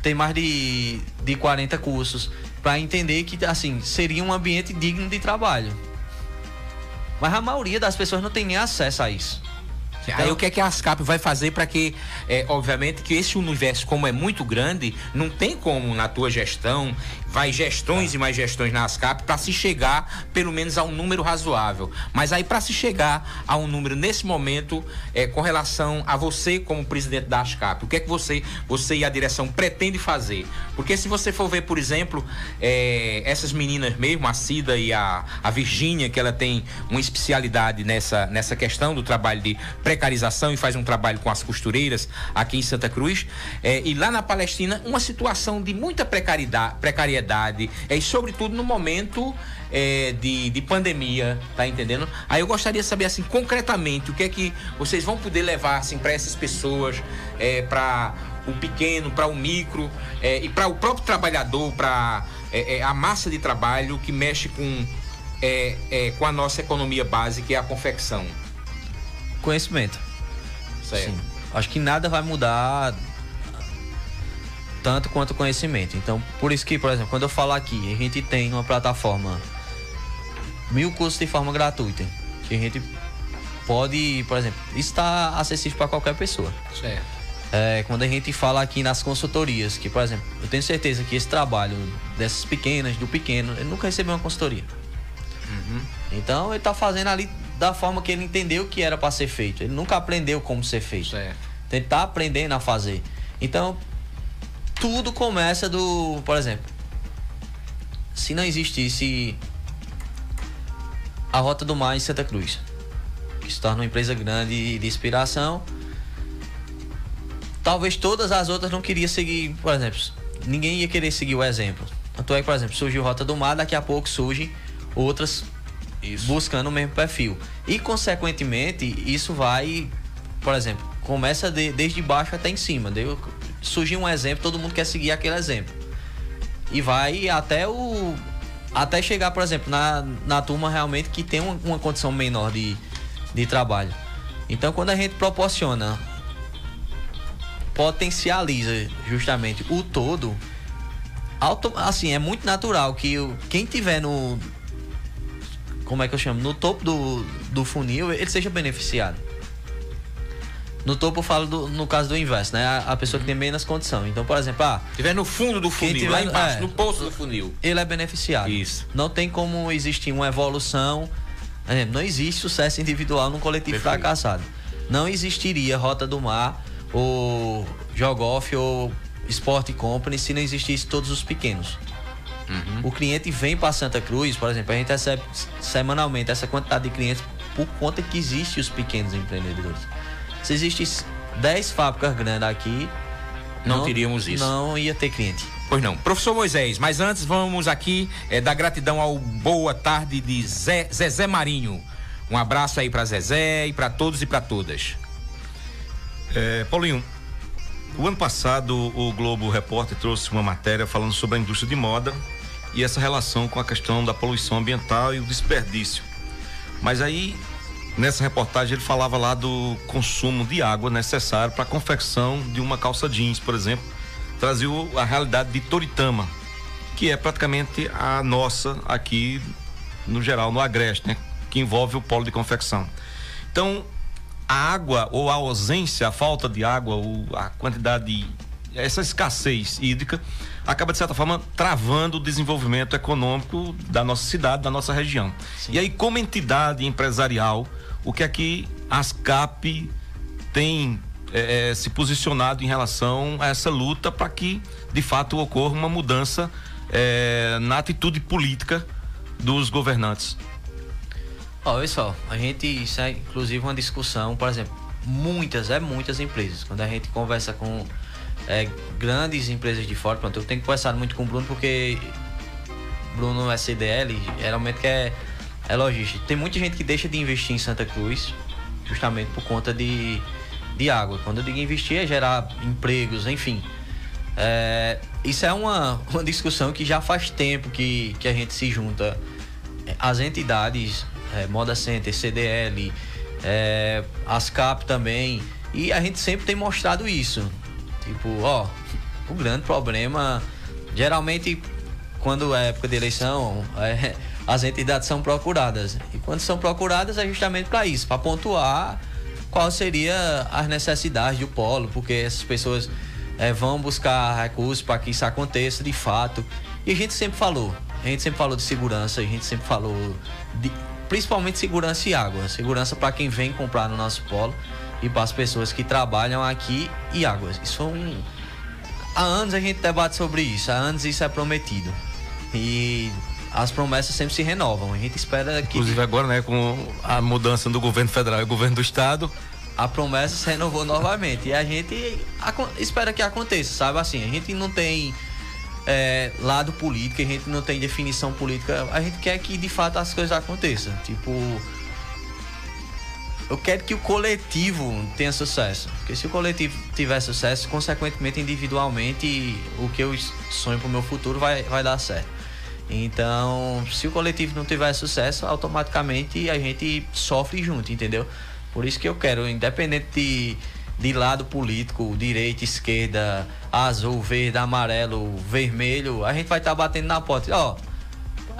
[SPEAKER 4] ter mais de, de 40 cursos para entender que assim, seria um ambiente digno de trabalho. Mas a maioria das pessoas não tem nem acesso a isso.
[SPEAKER 3] Aí o que é que a ASCAP vai fazer para que, é, obviamente, que esse universo, como é muito grande, não tem como na tua gestão, vai gestões e mais gestões na ASCAP para se chegar pelo menos a um número razoável. Mas aí para se chegar a um número nesse momento, é, com relação a você como presidente da ASCAP, o que é que você, você e a direção pretende fazer? Porque se você for ver, por exemplo, é, essas meninas mesmo, a Cida e a, a Virgínia, que ela tem uma especialidade nessa, nessa questão do trabalho de precarização e faz um trabalho com as costureiras aqui em Santa Cruz. É, e lá na Palestina, uma situação de muita precariedade, precariedade é, e sobretudo no momento é, de, de pandemia, tá entendendo? Aí eu gostaria de saber, assim, concretamente, o que é que vocês vão poder levar, assim, para essas pessoas, é, para o pequeno, para o micro é, e para o próprio trabalhador, para é, é, a massa de trabalho que mexe com, é, é, com a nossa economia base, que é a confecção.
[SPEAKER 4] Conhecimento.
[SPEAKER 3] Certo.
[SPEAKER 4] Sim. Acho que nada vai mudar tanto quanto conhecimento. Então, por isso que, por exemplo, quando eu falo aqui, a gente tem uma plataforma, mil cursos de forma gratuita, que a gente pode, por exemplo, está acessível para qualquer pessoa.
[SPEAKER 3] Certo.
[SPEAKER 4] É, quando a gente fala aqui nas consultorias, que, por exemplo, eu tenho certeza que esse trabalho dessas pequenas, do pequeno, ele nunca recebeu uma consultoria. Então ele está fazendo ali da forma que ele entendeu que era para ser feito. Ele nunca aprendeu como ser feito.
[SPEAKER 3] Certo.
[SPEAKER 4] Então, ele está aprendendo a fazer. Então, tudo começa do. Por exemplo, se não existisse a Rota do Mar em Santa Cruz, que se torna uma empresa grande de inspiração, talvez todas as outras não queriam seguir, por exemplo, ninguém ia querer seguir o exemplo. Tanto é que, por exemplo, surgiu Rota do Mar, daqui a pouco surgem outras buscando o mesmo perfil. E, consequentemente, isso vai, por exemplo, começa de- desde baixo até em cima. Deu, surgiu um exemplo, todo mundo quer seguir aquele exemplo. E vai até o. Até chegar, por exemplo, na, na turma realmente que tem uma, uma condição menor de, de trabalho. Então, quando a gente proporciona, potencializa justamente o todo, auto, assim, é muito natural que quem tiver no. Como é que eu chamo? No topo do, do funil, ele seja beneficiado. No topo eu falo do- no caso do inverso, né? A, a pessoa que tem menos condição. Então, por exemplo, ah,
[SPEAKER 3] Tiver no fundo do funil,
[SPEAKER 4] tiver-
[SPEAKER 3] lá embaixo,
[SPEAKER 4] é.
[SPEAKER 3] no poço do funil.
[SPEAKER 4] ele é beneficiado.
[SPEAKER 3] Isso.
[SPEAKER 4] Não tem como existir uma evolução. Por exemplo, Não existe sucesso individual num coletivo
[SPEAKER 3] Perfeito.
[SPEAKER 4] fracassado. Não existiria Rota do Mar, ou Jogoff, ou Sport Company se não existisse todos os pequenos. O cliente vem para Santa Cruz, por exemplo, a gente recebe semanalmente essa quantidade de clientes por conta que existem os pequenos empreendedores. Se existisse 10 fábricas grandes aqui,
[SPEAKER 3] Não teríamos isso.
[SPEAKER 4] Não ia ter cliente.
[SPEAKER 3] Pois não. Professor Moisés, mas antes vamos aqui eh, dar gratidão ao boa tarde de Zé, Zezé Marinho. Um abraço aí para Zezé e para todos e para todas.
[SPEAKER 5] É, Paulinho, o ano passado o Globo Repórter trouxe uma matéria falando sobre a indústria de moda e essa relação com a questão da poluição ambiental e o desperdício. Mas aí, nessa reportagem, ele falava lá do consumo de água necessário para a confecção de uma calça jeans, por exemplo. Trazia a realidade de Toritama, que é praticamente a nossa aqui, no geral, no Agreste, né? Que envolve o polo de confecção. Então, a água ou a ausência, a falta de água, ou a quantidade, essa escassez hídrica acaba de certa forma travando o desenvolvimento econômico da nossa cidade, da nossa região. E aí, como entidade empresarial, o que é que a ASCAP tem eh, eh, se posicionado em relação a essa luta para que, de fato, ocorra uma mudança eh, na atitude política dos governantes?
[SPEAKER 4] Olha só, a gente, isso é inclusive uma discussão, por exemplo, muitas, é muitas empresas. Quando a gente conversa com é, grandes empresas de fora, pronto, eu tenho conversado muito com o Bruno porque Bruno é CDL, geralmente que é, é logística. Tem muita gente que deixa de investir em Santa Cruz justamente por conta de, de água. Quando eu digo investir é gerar empregos, enfim. É, isso é uma, uma discussão que já faz tempo que, que a gente se junta as entidades, é, Moda Center, CDL, é, ASCAP também, e a gente sempre tem mostrado isso. Tipo, ó, o grande problema, geralmente, quando é época de eleição, é, as entidades são procuradas. E quando são procuradas é justamente para isso, para pontuar qual seria as necessidades do polo, porque essas pessoas é, vão buscar recursos para que isso aconteça de fato. E a gente sempre falou, a gente sempre falou de segurança, a gente sempre falou de principalmente segurança e água, segurança para quem vem comprar no nosso polo e para as pessoas que trabalham aqui e águas. Isso é um há anos a gente debate sobre isso, há anos isso é prometido. E as promessas sempre se renovam. A gente espera que
[SPEAKER 5] Inclusive agora, né, com a mudança do governo federal e governo do estado,
[SPEAKER 4] a promessa se renovou novamente. E a gente espera que aconteça, sabe? Assim, a gente não tem é, lado político, a gente não tem definição política. A gente quer que de fato as coisas aconteçam. Tipo. Eu quero que o coletivo tenha sucesso. Porque se o coletivo tiver sucesso, consequentemente, individualmente, o que eu sonho pro meu futuro vai, vai dar certo. Então, se o coletivo não tiver sucesso, automaticamente a gente sofre junto, entendeu? Por isso que eu quero, independente de, de lado político, direita, esquerda, azul, verde, amarelo, vermelho, a gente vai estar tá batendo na porta. Ó,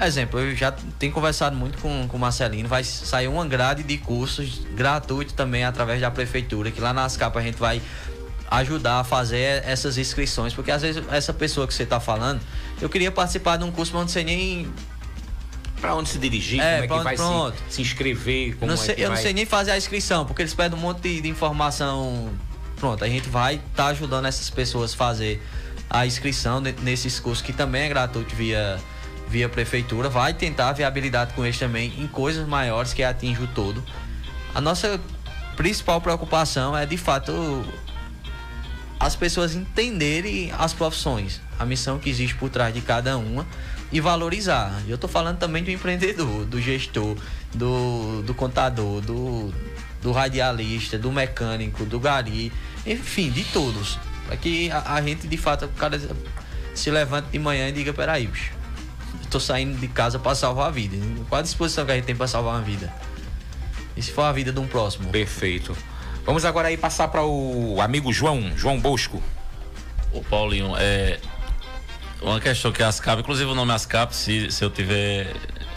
[SPEAKER 4] exemplo, eu já tenho conversado muito com, o Marcelino, vai sair uma grade de cursos gratuito também através da prefeitura, que lá nas capas a gente vai ajudar a fazer essas inscrições, porque às vezes essa pessoa que você está falando, eu queria participar de um curso, mas não sei nem
[SPEAKER 3] para onde se dirigir,
[SPEAKER 4] é,
[SPEAKER 3] como é que vai
[SPEAKER 4] se,
[SPEAKER 3] se, inscrever, como
[SPEAKER 4] não sei,
[SPEAKER 3] é que
[SPEAKER 4] Eu
[SPEAKER 3] vai...
[SPEAKER 4] não sei nem fazer a inscrição, porque eles pedem um monte de, de informação. Pronto, a gente vai estar tá ajudando essas pessoas a fazer a inscrição nesses cursos que também é gratuito via via prefeitura, vai tentar viabilidade com eles também em coisas maiores que atinjam o todo. A nossa principal preocupação é de fato as pessoas entenderem as profissões, a missão que existe por trás de cada uma e valorizar. Eu estou falando também do empreendedor, do gestor, do, do contador, do, do radialista, do mecânico, do gari, enfim, de todos. Para que a, a, gente, de fato, o cara se levante de manhã e diga, peraí, bicho, estou saindo de casa para salvar a vida. Qual a disposição que a gente tem para salvar uma vida? E se for a vida de um próximo?
[SPEAKER 3] Perfeito. Vamos agora aí passar para o amigo João, João Bosco.
[SPEAKER 6] O Paulinho, é, uma questão que é ASCAP, inclusive o nome ASCAP, se, se eu tiver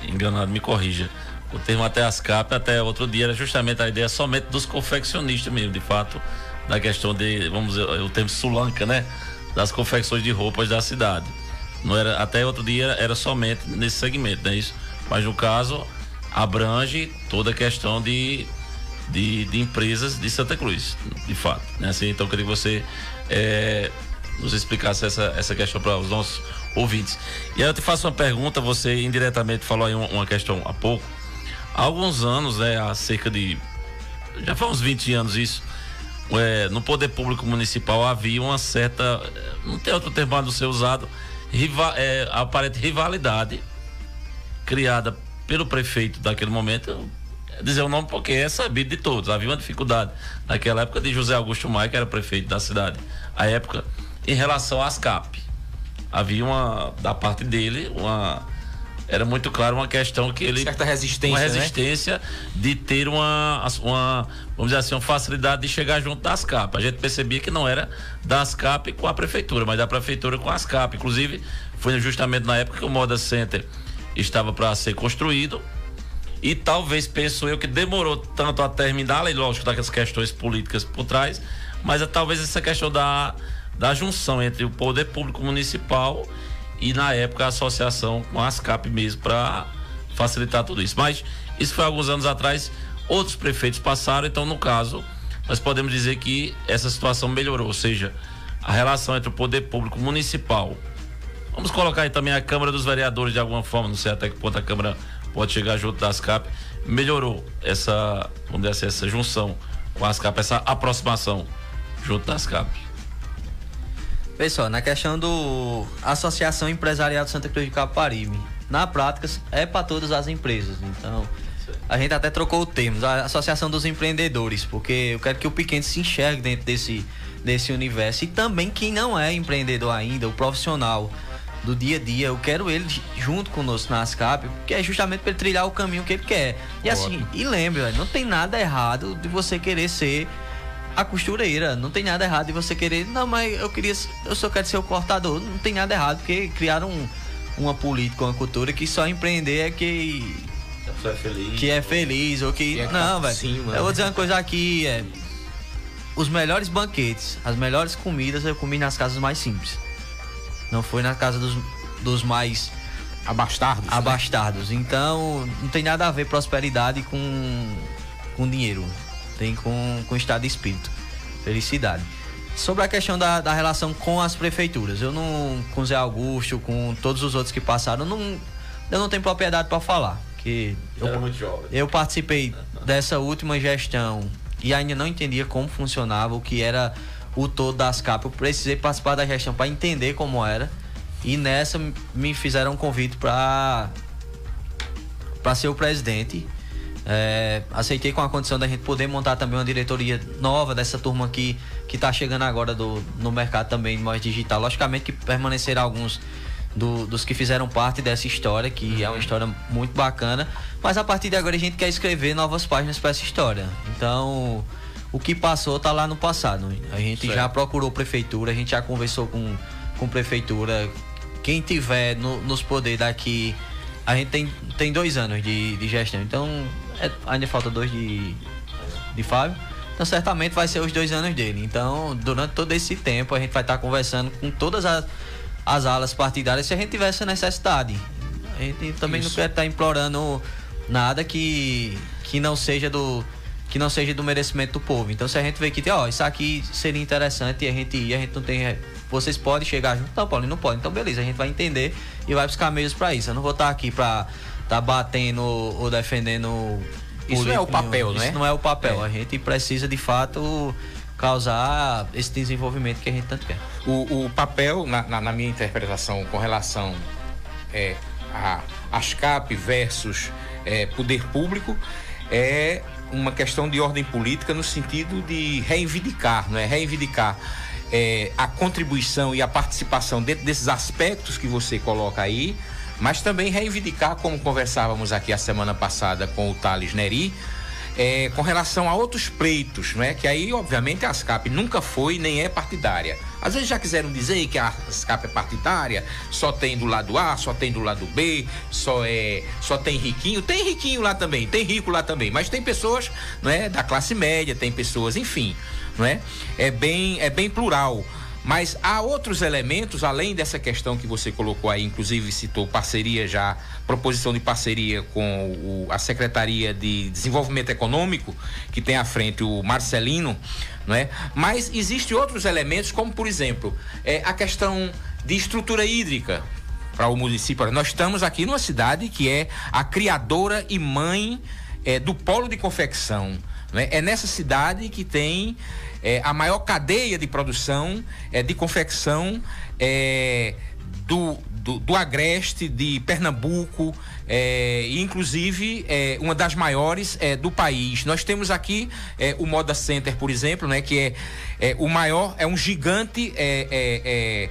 [SPEAKER 6] enganado, me corrija. O termo até ASCAP, até outro dia, era justamente a ideia somente dos confeccionistas mesmo, de fato, da questão de, vamos dizer, o termo sulanca, né? Das confecções de roupas da cidade. Não era, até outro dia era somente nesse segmento, né? Isso. Mas no caso, abrange toda a questão de, de, de empresas de Santa Cruz, de fato. Né? Assim, então, queria que você é, nos explicasse essa, essa questão para os nossos ouvintes. E eu te faço uma pergunta, você indiretamente falou aí uma, uma questão há pouco. Há alguns anos, né, há cerca de. Já faz uns 20 anos isso. É, no poder público municipal havia uma certa. Não tem outro termo a ser usado. Riva, é, aparente rivalidade criada pelo prefeito daquele momento. Dizer o nome porque é sabido de todos. Havia uma dificuldade naquela época de José Augusto Maia, que era prefeito da cidade. A época em relação às CAP. Havia uma, da parte dele, uma. Era muito claro uma questão que ele.
[SPEAKER 3] Certa resistência.
[SPEAKER 6] Uma
[SPEAKER 3] né?
[SPEAKER 6] resistência né? de ter uma, uma. Vamos dizer assim, uma facilidade de chegar junto das CAP. A gente percebia que não era das CAP com a prefeitura, mas da prefeitura com as CAP. Inclusive, foi justamente na época que o Moda Center estava para ser construído. E talvez penso eu que demorou tanto a terminar, e lógico, daquelas questões políticas por trás, mas é, talvez essa questão da da junção entre o poder público municipal e na época a associação com a ASCAP mesmo para facilitar tudo isso. Mas isso foi alguns anos atrás, outros prefeitos passaram, então no caso nós podemos dizer que essa situação melhorou, ou seja, a relação entre o poder público municipal. Vamos colocar aí também a Câmara dos Vereadores de alguma forma, não sei até que ponto a Câmara pode chegar junto da ASCAP, melhorou essa, vamos dizer assim, essa junção com a ASCAP, essa aproximação junto da ASCAP.
[SPEAKER 4] Pessoal, na questão do Associação Empresarial de Santa Cruz de Caparibe, na prática é para todas as empresas. Então, a gente até trocou o termo, a Associação dos Empreendedores, porque eu quero que o pequeno se enxergue dentro desse, desse universo. E também quem não é empreendedor ainda, o profissional do dia a dia, eu quero ele junto conosco na ASCAP, que é justamente para ele trilhar o caminho que ele quer. E assim, e lembre, não tem nada errado de você querer ser a costureira. Não tem nada errado de você querer. Não, mas eu queria. Eu só quero ser o cortador. Não tem nada errado, porque criaram um, uma política, uma cultura que só empreender é que.
[SPEAKER 6] É feliz,
[SPEAKER 4] que é feliz ou que. É que não, tá velho. Eu vou dizer uma coisa aqui, é. Os melhores banquetes, as melhores comidas eu comi nas casas mais simples. Não foi na casa dos, dos mais
[SPEAKER 3] abastardos. Né?
[SPEAKER 4] Abastardos. Né? Então, não tem nada a ver prosperidade com, com dinheiro tem com, com estado de espírito. Felicidade. Sobre a questão da, da relação com as prefeituras, eu não, com o Zé Augusto, com todos os outros que passaram, não, eu não tenho propriedade para falar. Que eu, eu participei dessa última gestão e ainda não entendia como funcionava, o que era o todo das capas. Eu precisei participar da gestão para entender como era. E nessa me fizeram um convite para para ser o presidente é, aceitei com a condição da gente poder montar também uma diretoria nova dessa turma aqui que está chegando agora do, no mercado também mais digital. Logicamente que permanecerá alguns do, dos que fizeram parte dessa história, que uhum. é uma história muito bacana. Mas a partir de agora a gente quer escrever novas páginas para essa história. Então, o que passou tá lá no passado. A gente
[SPEAKER 3] Certo.
[SPEAKER 4] já procurou prefeitura, a gente já conversou com, com prefeitura. Quem tiver no- nos poderes daqui, a gente tem, tem dois anos de, de gestão, então é- ainda falta dois de, de Fábio. Então certamente vai ser os dois anos dele. Então, durante todo esse tempo, a gente vai estar conversando com todas as, as alas partidárias se a gente tiver essa necessidade. A gente também
[SPEAKER 3] Isso.
[SPEAKER 4] não quer estar implorando nada que, que não seja do que não seja do merecimento do povo. Então se a gente vê que ó, isso aqui seria interessante e a gente ir, a gente não tem vocês podem chegar junto, não, Paulo, não pode. Então beleza, a gente vai entender e vai buscar meios para isso. Eu não vou estar aqui para estar batendo ou defendendo
[SPEAKER 3] Isso não é o papel, né?
[SPEAKER 4] Isso não é o papel.
[SPEAKER 3] É.
[SPEAKER 4] A gente precisa de fato causar esse desenvolvimento que a gente tanto quer.
[SPEAKER 3] O, o papel, na, na- na minha interpretação, com relação é, a ASCAP versus é, poder público, é uma questão de ordem política no sentido de reivindicar, não é? Reivindicar é, a contribuição e a participação dentro desses aspectos que você coloca aí, mas também reivindicar, como conversávamos aqui a semana passada com o Thales Neri, é, com relação a outros pleitos, não é? Que aí, obviamente, a ASCAP nunca foi nem é partidária. Às vezes já quiseram dizer que a ASCAP é partidária, só tem do lado A, só tem do lado B, só é, só tem riquinho. Tem riquinho lá também, tem rico lá também, mas tem pessoas, não é, da classe média, tem pessoas, enfim, não é? É bem, é bem plural. Mas há outros elementos, além dessa questão que você colocou aí, inclusive citou parceria já, proposição de parceria com o- a Secretaria de Desenvolvimento Econômico, que tem à frente o Marcelino, não é? Mas existem outros elementos, como por exemplo, é, a questão de estrutura hídrica para o município. Nós estamos aqui numa cidade que é a criadora e mãe é, do polo de confecção. É, É nessa cidade que tem é, a maior cadeia de produção é, de confecção é, do, do, do Agreste, de Pernambuco, é, inclusive é, uma das maiores é, do país. Nós temos aqui é, o Moda Center, por exemplo, né, que é, é o maior, é um gigante. é,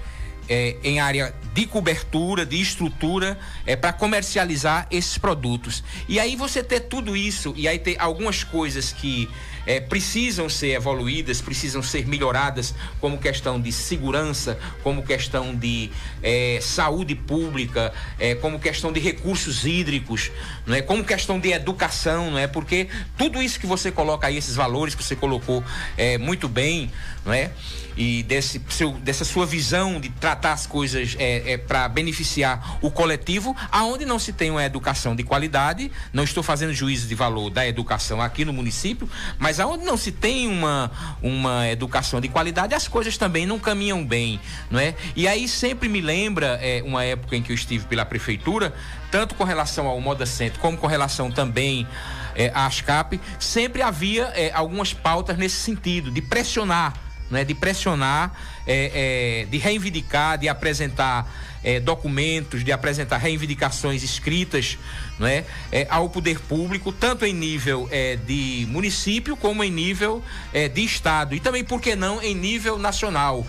[SPEAKER 3] em área de cobertura, de estrutura, é, para comercializar esses produtos. E aí você ter tudo isso, e aí ter algumas coisas que é, precisam ser evoluídas, precisam ser melhoradas, como questão de segurança, como questão de é, saúde pública, é, como questão de recursos hídricos, não é? como questão de educação, não é? porque tudo isso que você coloca aí, esses valores que você colocou é, muito bem, não é? e desse seu, dessa sua visão de tratar as coisas é, para beneficiar o coletivo, aonde não se tem uma educação de qualidade, não estou fazendo juízo de valor da educação aqui no município, mas aonde não se tem uma, uma educação de qualidade, as coisas também não caminham bem, não é? E aí sempre me lembra é, uma época em que eu estive pela prefeitura, tanto com relação ao Moda Centro, como com relação também é, à ASCAP, sempre havia é, algumas pautas nesse sentido, de pressionar né, de pressionar, é, é, de reivindicar, de apresentar é, documentos, de apresentar reivindicações escritas não é, é, ao poder público, tanto em nível é, de município como em nível é, de estado e também, por que não, em nível nacional.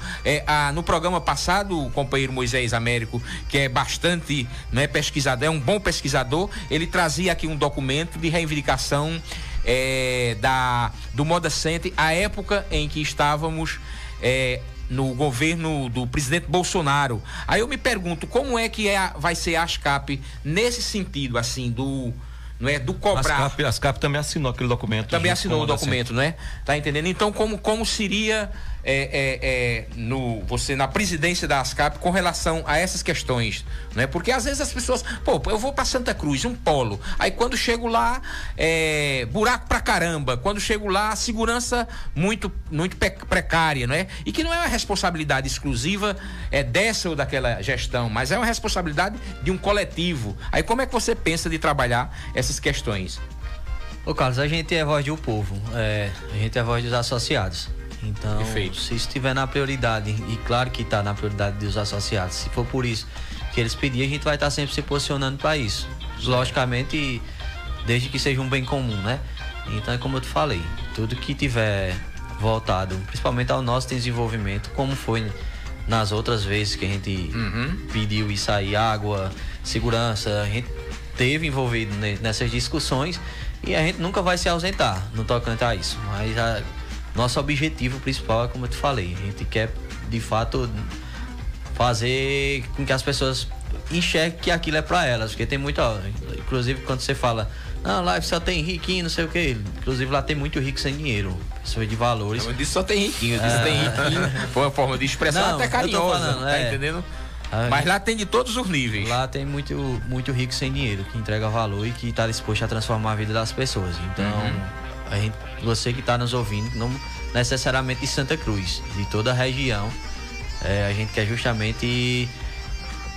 [SPEAKER 3] A- no programa passado, o companheiro Moisés Américo, que é bastante né, pesquisador, é um bom pesquisador, ele trazia aqui um documento de reivindicação é, da, do Moda Center, a época em que estávamos é, no governo do presidente Bolsonaro. Aí eu me pergunto como é que é vai ser a ASCAP nesse sentido, assim, do. Não é? Do
[SPEAKER 5] A
[SPEAKER 3] cobrar.
[SPEAKER 5] ASCAP, a ASCAP também assinou aquele documento.
[SPEAKER 3] Também assinou o documento, não é? Tá entendendo? Então, como, como seria é, é, é, no, você na presidência da ASCAP com relação a essas questões, né? Porque às vezes as pessoas, pô, eu vou para Santa Cruz, um polo, aí quando chego lá, é, buraco pra caramba, quando chego lá, segurança muito, muito precária, não é? E que não é uma responsabilidade exclusiva é dessa ou daquela gestão, mas é uma responsabilidade de um coletivo. Aí como é que você pensa de trabalhar essas questões?
[SPEAKER 4] Ô Carlos, a gente é voz do povo, é, a gente é voz dos associados. Então,
[SPEAKER 3] Perfeito.
[SPEAKER 4] se estiver na prioridade, e claro que está na prioridade dos associados, se for por isso que eles pedirem, a gente vai estar sempre se posicionando para isso. Logicamente, desde que seja um bem comum, né? Então é como eu te falei, tudo que tiver voltado, principalmente ao nosso desenvolvimento, como foi nas outras vezes que a gente pediu isso aí, água, segurança, a gente teve envolvido ne- nessas discussões e a gente nunca vai se ausentar no tocante a isso. Mas a- nosso objetivo principal é como eu te falei, a gente quer de fato fazer com que as pessoas enxerguem que aquilo é para elas, porque tem muito, ó, inclusive quando você fala, não, lá só tem riquinho, não sei o que, inclusive lá tem muito rico sem dinheiro, pessoas de valores.
[SPEAKER 3] Eu disse só tem riquinho, eu disse tem riquinho, foi uma forma de expressão
[SPEAKER 4] Não,
[SPEAKER 3] até carinhosa,
[SPEAKER 4] falando,
[SPEAKER 3] tá
[SPEAKER 4] é.
[SPEAKER 3] entendendo?
[SPEAKER 4] Ah,
[SPEAKER 3] Mas lá tem de todos os níveis.
[SPEAKER 4] Lá tem muito, muito rico sem dinheiro, que entrega valor e que está disposto a transformar a vida das pessoas. Então,
[SPEAKER 3] Uhum.
[SPEAKER 4] A gente, você que está nos ouvindo, não necessariamente de Santa Cruz, de toda a região, é, a gente quer justamente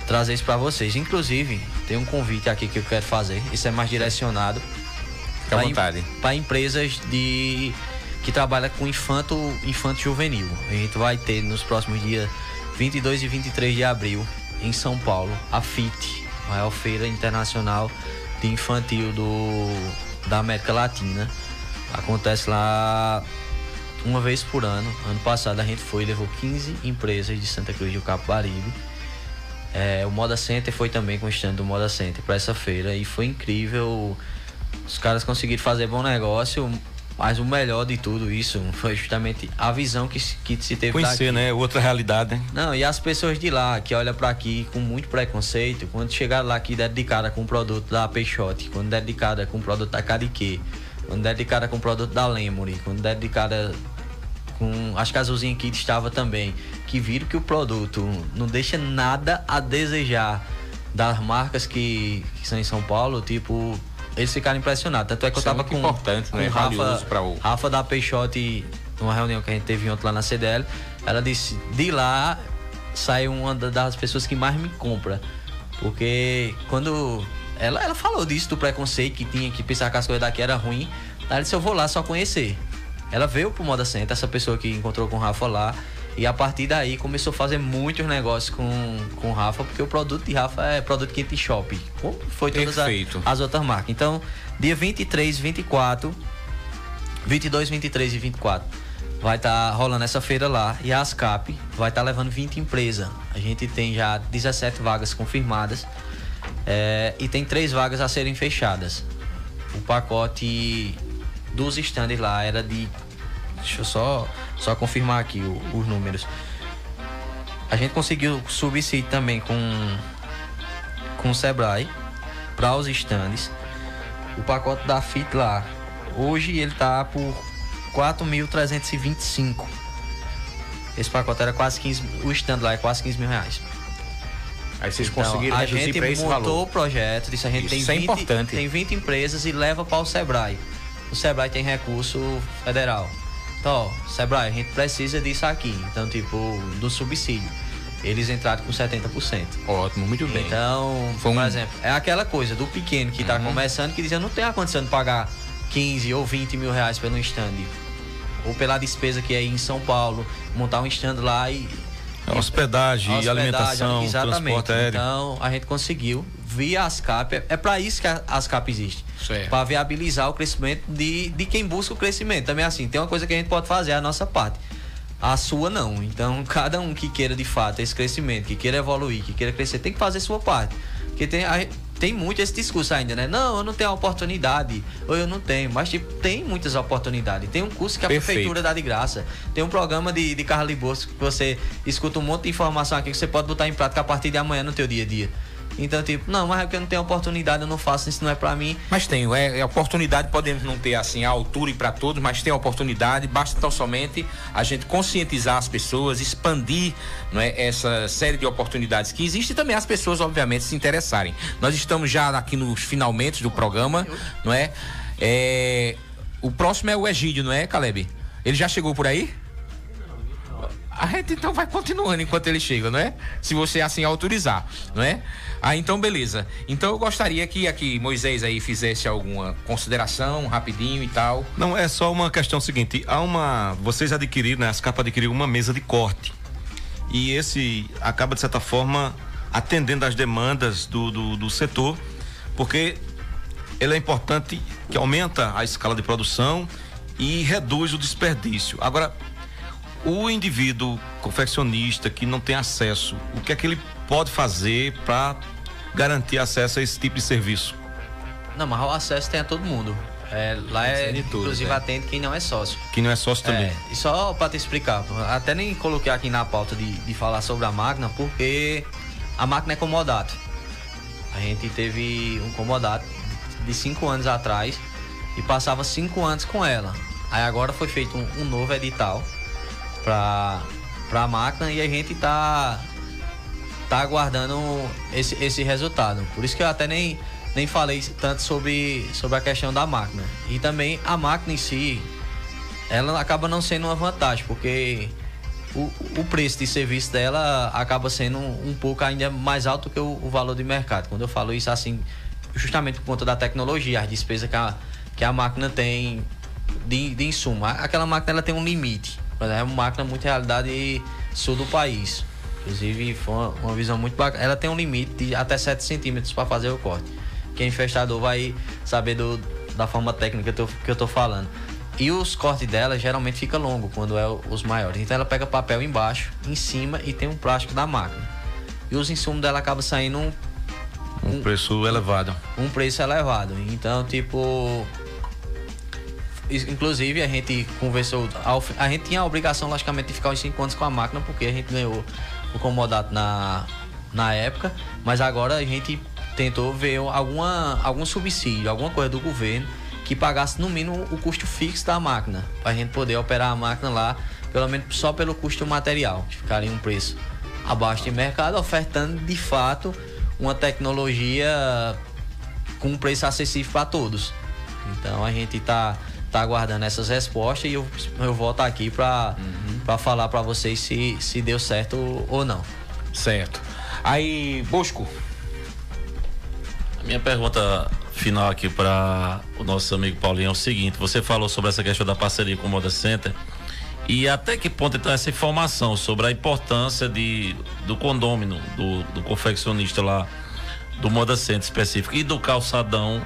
[SPEAKER 4] trazer isso para vocês. Inclusive, tem um convite aqui que eu quero fazer, isso é mais direcionado para empresas de que trabalham com infanto, infanto juvenil. A gente vai ter nos próximos dias 22 e 23 de abril em São Paulo a FIT, a maior feira internacional de infantil do da América Latina. Acontece lá uma vez por ano. Ano passado a gente foi e levou 15 empresas de Santa Cruz do Capibaribe. É, o Moda Center foi também com o stand do Moda Center para essa feira e foi incrível. Os caras conseguiram fazer bom negócio, mas o melhor de tudo isso foi justamente a visão que, se- que se teve
[SPEAKER 5] Conhecer, né? Outra realidade, né?
[SPEAKER 4] Não, e as pessoas de lá que olham para aqui com muito preconceito, quando chegaram lá aqui dedicada com o produto da Peixote, quando dedicada com o produto da Cariquê, quando dedicada com o produto da Lemuri, quando dedicada com. Acho que a Azulzinha aqui estava também, que viram que o produto não deixa nada a desejar das marcas que, que são em São Paulo, tipo. Eles ficaram impressionados. Tanto é que
[SPEAKER 3] Isso é
[SPEAKER 4] eu tava
[SPEAKER 3] muito
[SPEAKER 4] com,
[SPEAKER 3] importante,
[SPEAKER 4] com
[SPEAKER 3] né?
[SPEAKER 4] Rafa,
[SPEAKER 3] o-
[SPEAKER 4] Rafa da Peixote, numa reunião que a gente teve ontem lá na CDL, ela disse, de lá saiu uma da- das pessoas que mais me compra. Porque quando. Ela, ela falou disso, do preconceito que tinha, que pensar que as coisas daqui era ruim. Ela disse, eu vou lá só conhecer. Ela veio pro Moda Center, essa pessoa que encontrou com o Rafa lá. E a partir daí começou a fazer muitos negócios com, com o Rafa, porque o produto de Rafa é produto Quente Shop. Como foi todas a- as outras marcas. Então, dia 23, 24, 22, 23 e 24 vai estar rolando essa feira lá e a ASCAP vai estar levando 20 empresas. A gente tem já 17 vagas confirmadas é, e tem três vagas a serem fechadas. O pacote dos stands lá era de. Deixa eu só, só confirmar aqui o- os números. A gente conseguiu subsídio também com, com o Sebrae para os stands. O pacote da FIT lá, hoje ele tá por 4.325. Esse pacote era quase 15, o stand lá é quase 15 mil reais.
[SPEAKER 3] Aí vocês
[SPEAKER 4] Então,
[SPEAKER 3] conseguiram
[SPEAKER 4] a
[SPEAKER 3] reduzir
[SPEAKER 4] gente
[SPEAKER 3] para esse
[SPEAKER 4] montou
[SPEAKER 3] valor.
[SPEAKER 4] o projeto, disse a gente
[SPEAKER 3] Isso
[SPEAKER 4] tem,
[SPEAKER 3] é
[SPEAKER 4] 20,
[SPEAKER 3] importante.
[SPEAKER 4] tem 20 empresas e leva para o Sebrae. O Sebrae tem recurso federal. Então, ó, Sebrae, a gente precisa disso aqui. Então, tipo, do subsídio. Eles entraram com 70%.
[SPEAKER 3] Ótimo, muito bem.
[SPEAKER 4] Então,
[SPEAKER 3] Foi um-
[SPEAKER 4] por exemplo, é aquela coisa do pequeno que tá começando que diz eu não tenho a condição de pagar 15 ou 20 mil reais pelo stand. Ou pela despesa que é ir em São Paulo, montar um stand lá e.
[SPEAKER 5] Hospedagem,
[SPEAKER 4] Hospedagem,
[SPEAKER 5] alimentação,
[SPEAKER 4] exatamente.
[SPEAKER 5] transporte aéreo.
[SPEAKER 4] Então a gente conseguiu via ASCAP. É, é para isso que a ASCAP existe. Para viabilizar o crescimento de, de quem busca o crescimento. Também assim, tem uma coisa que a gente pode fazer, é a nossa parte. A sua não. Então, cada um que queira de fato esse crescimento, que queira evoluir, que queira crescer, tem que fazer a sua parte. Porque tem, a- tem muito esse discurso ainda, né? Não, eu não tenho a oportunidade, ou eu não tenho. Mas, tipo, tem muitas oportunidades. Tem um curso que a
[SPEAKER 3] Perfeito.
[SPEAKER 4] prefeitura dá de graça. Tem um programa de, de carro bolso que você escuta um monte de informação aqui que você pode botar em prática a partir de amanhã no teu dia a dia. Então, tipo, não, mas é porque eu não tenho oportunidade, eu não faço, isso não é pra mim.
[SPEAKER 3] Mas tem, é, é oportunidade, podemos não ter assim a altura e para todos, mas tem oportunidade, basta tão somente a gente conscientizar as pessoas, expandir não é, essa série de oportunidades que existe e também as pessoas, obviamente, se interessarem. Nós estamos já aqui nos finalmente do programa, não é? É, o próximo é o Egídio, não é, Caleb? Ele já chegou por aí? A gente então vai continuando enquanto ele chega, não é? Se você assim autorizar, não é? Ah, então beleza. Então eu gostaria que aqui Moisés aí fizesse alguma consideração rapidinho e tal.
[SPEAKER 5] Não, é só uma questão seguinte. Há uma. Vocês adquiriram, né? As capas adquiriram uma mesa de corte. E esse acaba, de certa forma, atendendo às demandas do, do, do setor, porque ele é importante que aumenta a escala de produção e reduz o desperdício. Agora, o indivíduo confeccionista que não tem acesso, o que é que ele pode fazer para garantir acesso a esse tipo de serviço?
[SPEAKER 4] Não, mas o acesso tem a todo mundo. É, lá é,
[SPEAKER 3] tudo,
[SPEAKER 4] inclusive
[SPEAKER 3] né?
[SPEAKER 4] atende quem não é sócio.
[SPEAKER 5] Que não é sócio também.
[SPEAKER 4] É, e só para te explicar, até nem coloquei aqui na pauta de, de falar sobre a máquina, porque a máquina é comodato. A gente teve um comodato de cinco anos atrás e passava cinco anos com ela. Aí agora foi feito um, um novo edital para a máquina e a gente tá tá aguardando esse, esse resultado. Por isso que eu até nem, nem falei tanto sobre, sobre a questão da máquina. E também a máquina em si, ela acaba não sendo uma vantagem, porque o, o preço de serviço dela acaba sendo um, um pouco ainda mais alto que o, o valor de mercado. Quando eu falo isso assim, justamente por conta da tecnologia, as despesas que a, que a máquina tem de, de insumo. Aquela máquina ela tem um limite. Mas É uma máquina muito realidade sul do país. Inclusive, foi uma, uma visão muito bacana. Ela tem um limite de até 7 centímetros para fazer o corte. Quem é infestador vai saber do, da forma técnica que eu, tô, que eu tô falando. E os cortes dela geralmente fica longo quando é os maiores. Então ela pega papel embaixo, em cima e tem um plástico da máquina. E os insumos dela acabam saindo um,
[SPEAKER 5] Um preço elevado.
[SPEAKER 4] um preço elevado. Então, tipo. Inclusive, a gente conversou. A gente tinha a obrigação, logicamente, de ficar os 5 anos com a máquina, porque a gente ganhou o comodato na, na época. Mas agora a gente tentou ver alguma, algum subsídio, alguma coisa do governo que pagasse no mínimo o custo fixo da máquina. Pra gente poder operar a máquina lá, pelo menos só pelo custo material, que ficaria um preço abaixo de mercado, ofertando de fato uma tecnologia com um preço acessível para todos. Então a gente tá, tá aguardando essas respostas e eu, eu volto aqui para para falar para vocês se, se deu certo ou não.
[SPEAKER 3] Certo. Aí, Bosco,
[SPEAKER 6] A minha pergunta final aqui para o nosso amigo Paulinho é o seguinte: você falou sobre essa questão da parceria com o Moda Center e até que ponto então essa informação sobre a importância de, do condômino, do, do confeccionista lá do Moda Center específico e do calçadão,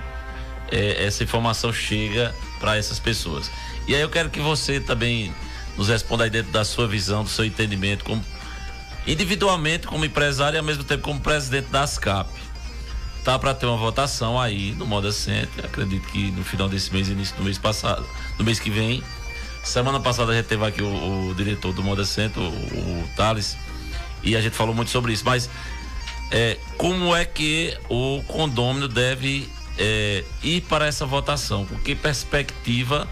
[SPEAKER 6] eh, essa informação chega para essas pessoas. E aí eu quero que você também nos responda aí dentro da sua visão, do seu entendimento, como individualmente como empresário e ao mesmo tempo como presidente da ASCAP tá para ter uma votação aí no Moda Center. Acredito que no final desse mês, início do mês passado, no mês que vem. Semana passada a gente teve aqui o, o diretor do Moda Center, o, o Thales, e a gente falou muito sobre isso. Mas é, como é que o condômino deve é, ir para essa votação? Com que perspectiva,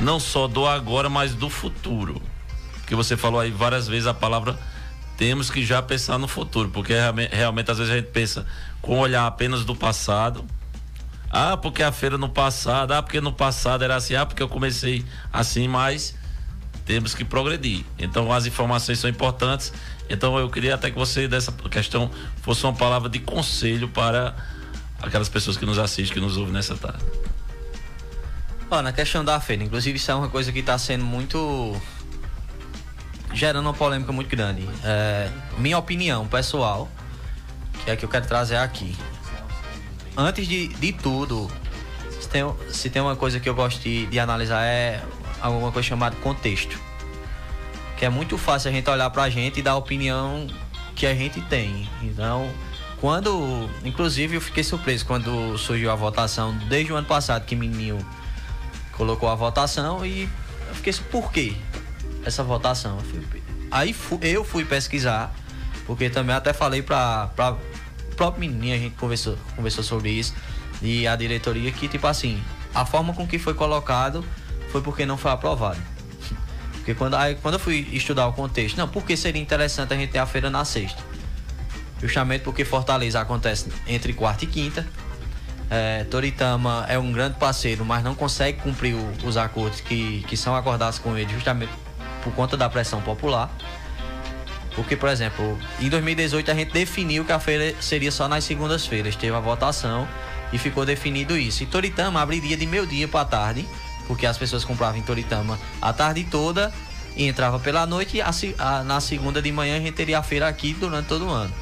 [SPEAKER 6] não só do agora, mas do futuro? Porque você falou aí várias vezes a palavra temos que já pensar no futuro, porque realmente, realmente às vezes a gente pensa com olhar apenas do passado. Ah, porque a feira no passado, ah, porque no passado era assim, ah, porque eu comecei assim, mas temos que progredir. Então as informações são importantes. Então eu queria até que você dessa questão fosse uma palavra de conselho para aquelas pessoas que nos assistem, que nos ouvem nessa tarde.
[SPEAKER 4] Ó, na questão da feira, inclusive isso é uma coisa que está sendo muito gerando uma polêmica muito grande. É, minha opinião pessoal, que é que eu quero trazer aqui. Antes de, de tudo, se tem, se tem uma coisa que eu gosto de, de analisar é alguma coisa chamada contexto. Que é muito fácil a gente olhar pra gente e dar a opinião que a gente tem. Então, quando. Inclusive, eu fiquei surpreso quando surgiu a votação desde o ano passado que Menino colocou a votação e eu fiquei assim, por quê essa votação? Aí eu fui pesquisar, porque também até falei para o próprio menininho, a gente conversou, conversou sobre isso, e a diretoria que, tipo assim, a forma com que foi colocado foi porque não foi aprovado. Porque quando, aí, quando eu fui estudar o contexto, não, porque seria interessante a gente ter a feira na sexta? Justamente porque Fortaleza acontece entre quarta e quinta. É, Toritama é um grande parceiro, mas não consegue cumprir o- os acordos que, que são acordados com ele justamente por conta da pressão popular. Porque, por exemplo, em 2018 a gente definiu que a feira seria só nas segundas-feiras. Teve a votação e ficou definido isso. E Toritama abriria de meio-dia para tarde, porque as pessoas compravam em Toritama a tarde toda e entrava pela noite. E a a- na segunda de manhã a gente teria a feira aqui durante todo o ano.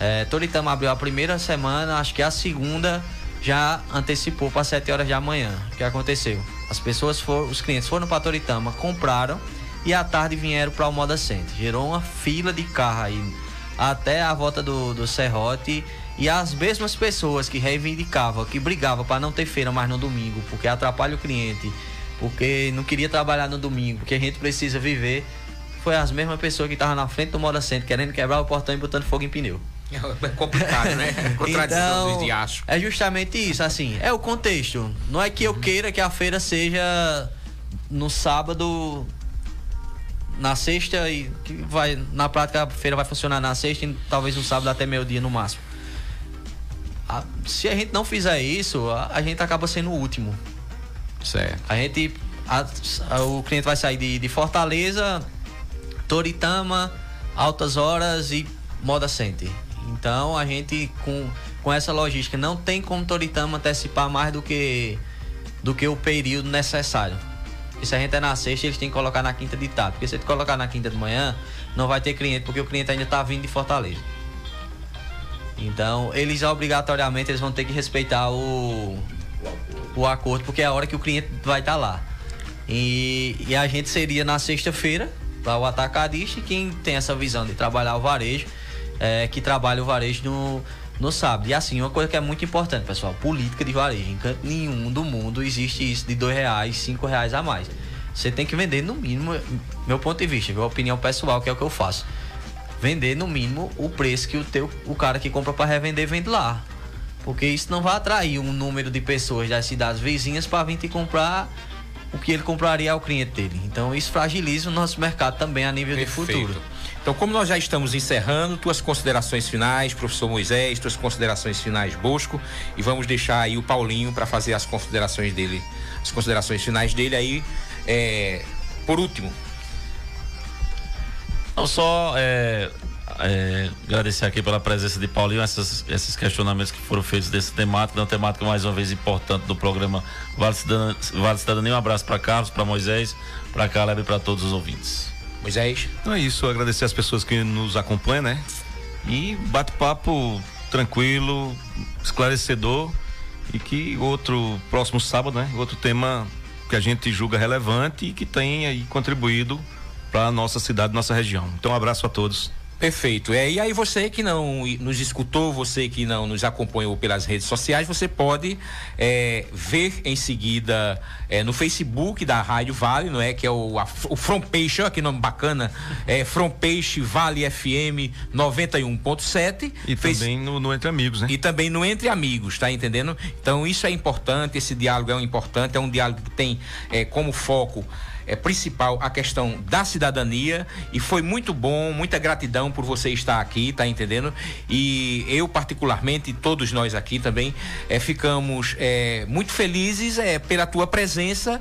[SPEAKER 4] É, Toritama abriu a primeira semana, acho que a segunda já antecipou para 7 horas da manhã. O que aconteceu? As pessoas foram, os clientes foram para Toritama, compraram e à tarde vieram para o Moda Center. Gerou uma fila de carro aí até a volta do, do Serrote E as mesmas pessoas que reivindicavam, que brigavam para não ter feira mais no domingo, porque atrapalha o cliente, porque não queria trabalhar no domingo, porque a gente precisa viver, foi as mesmas pessoas que estavam na frente do Moda Center querendo quebrar o portão e botando fogo em pneu.
[SPEAKER 3] É complicado, né?
[SPEAKER 4] Contradição então, de aço. É justamente isso, assim, é o contexto. Não é que eu queira que a feira seja no sábado na sexta e que vai na prática a feira vai funcionar na sexta e talvez no sábado até meio dia no máximo. A, se a gente não fizer isso, a, a, gente acaba sendo o último.
[SPEAKER 3] Certo.
[SPEAKER 4] A gente a, o cliente vai sair de, de Fortaleza, Toritama, Altas Horas e Moda Center. Então a gente com, com essa logística não tem como Toritama antecipar mais do que do que o período necessário. E se a gente é na sexta, eles têm que colocar na quinta de tarde. Porque se ele colocar na quinta de manhã, não vai ter cliente, porque o cliente ainda está vindo de Fortaleza. Então, eles obrigatoriamente eles vão ter que respeitar o, o acordo, porque é a hora que o cliente vai estar tá lá. E, e a gente seria na sexta-feira, para o atacadista, quem tem essa visão de trabalhar o varejo, é, que trabalha o varejo no, no sábado. E assim, uma coisa que é muito importante, pessoal, política de varejo. Em canto nenhum do mundo existe isso de dois reais, cinco reais a mais. Você tem que vender no mínimo, meu ponto de vista, minha opinião pessoal, que é o que eu faço. Vender no mínimo o preço que o teu, o cara que compra para revender vende lá. Porque isso não vai atrair um número de pessoas das cidades vizinhas para vir te comprar o que ele compraria ao cliente dele. Então isso fragiliza o nosso mercado também a nível Perfeito. de futuro.
[SPEAKER 3] Então, como nós já estamos encerrando, tuas considerações finais, professor Moisés, tuas considerações finais, Bosco, e vamos deixar aí o Paulinho para fazer as considerações dele, as considerações finais dele aí, é, por último.
[SPEAKER 6] Não só é, é, agradecer aqui pela presença de Paulinho, essas, esses questionamentos que foram feitos desse temático, uma temática mais uma vez importante do programa Vale Cidadania. Vale Cidadania. Um abraço para Carlos, para Moisés, para Caleb e para todos os ouvintes.
[SPEAKER 3] Moisés?
[SPEAKER 5] Então é isso, agradecer as pessoas que nos acompanham, né? E bate-papo tranquilo, esclarecedor e que outro próximo sábado, né? Outro tema que a gente julga relevante e que tem aí contribuído para a nossa cidade, nossa região. Então, um abraço a todos.
[SPEAKER 3] Perfeito. É, e aí você que não nos escutou, você que não nos acompanhou pelas redes sociais, você pode é, ver em seguida é, no Facebook da Rádio Vale, não é? Que é o, a, o From Peixe, olha que nome bacana. É From Peixe Vale FM 91.7.
[SPEAKER 5] E Fez... também no, no, Entre Amigos, né?
[SPEAKER 3] E também no Entre Amigos, tá entendendo? Então isso é importante, esse diálogo é um importante, é um diálogo que tem é, como foco é, principal a questão da cidadania e foi muito bom, muita gratidão por você estar aqui, tá entendendo? E eu particularmente, todos nós aqui também, é, ficamos é, muito felizes é, pela tua presença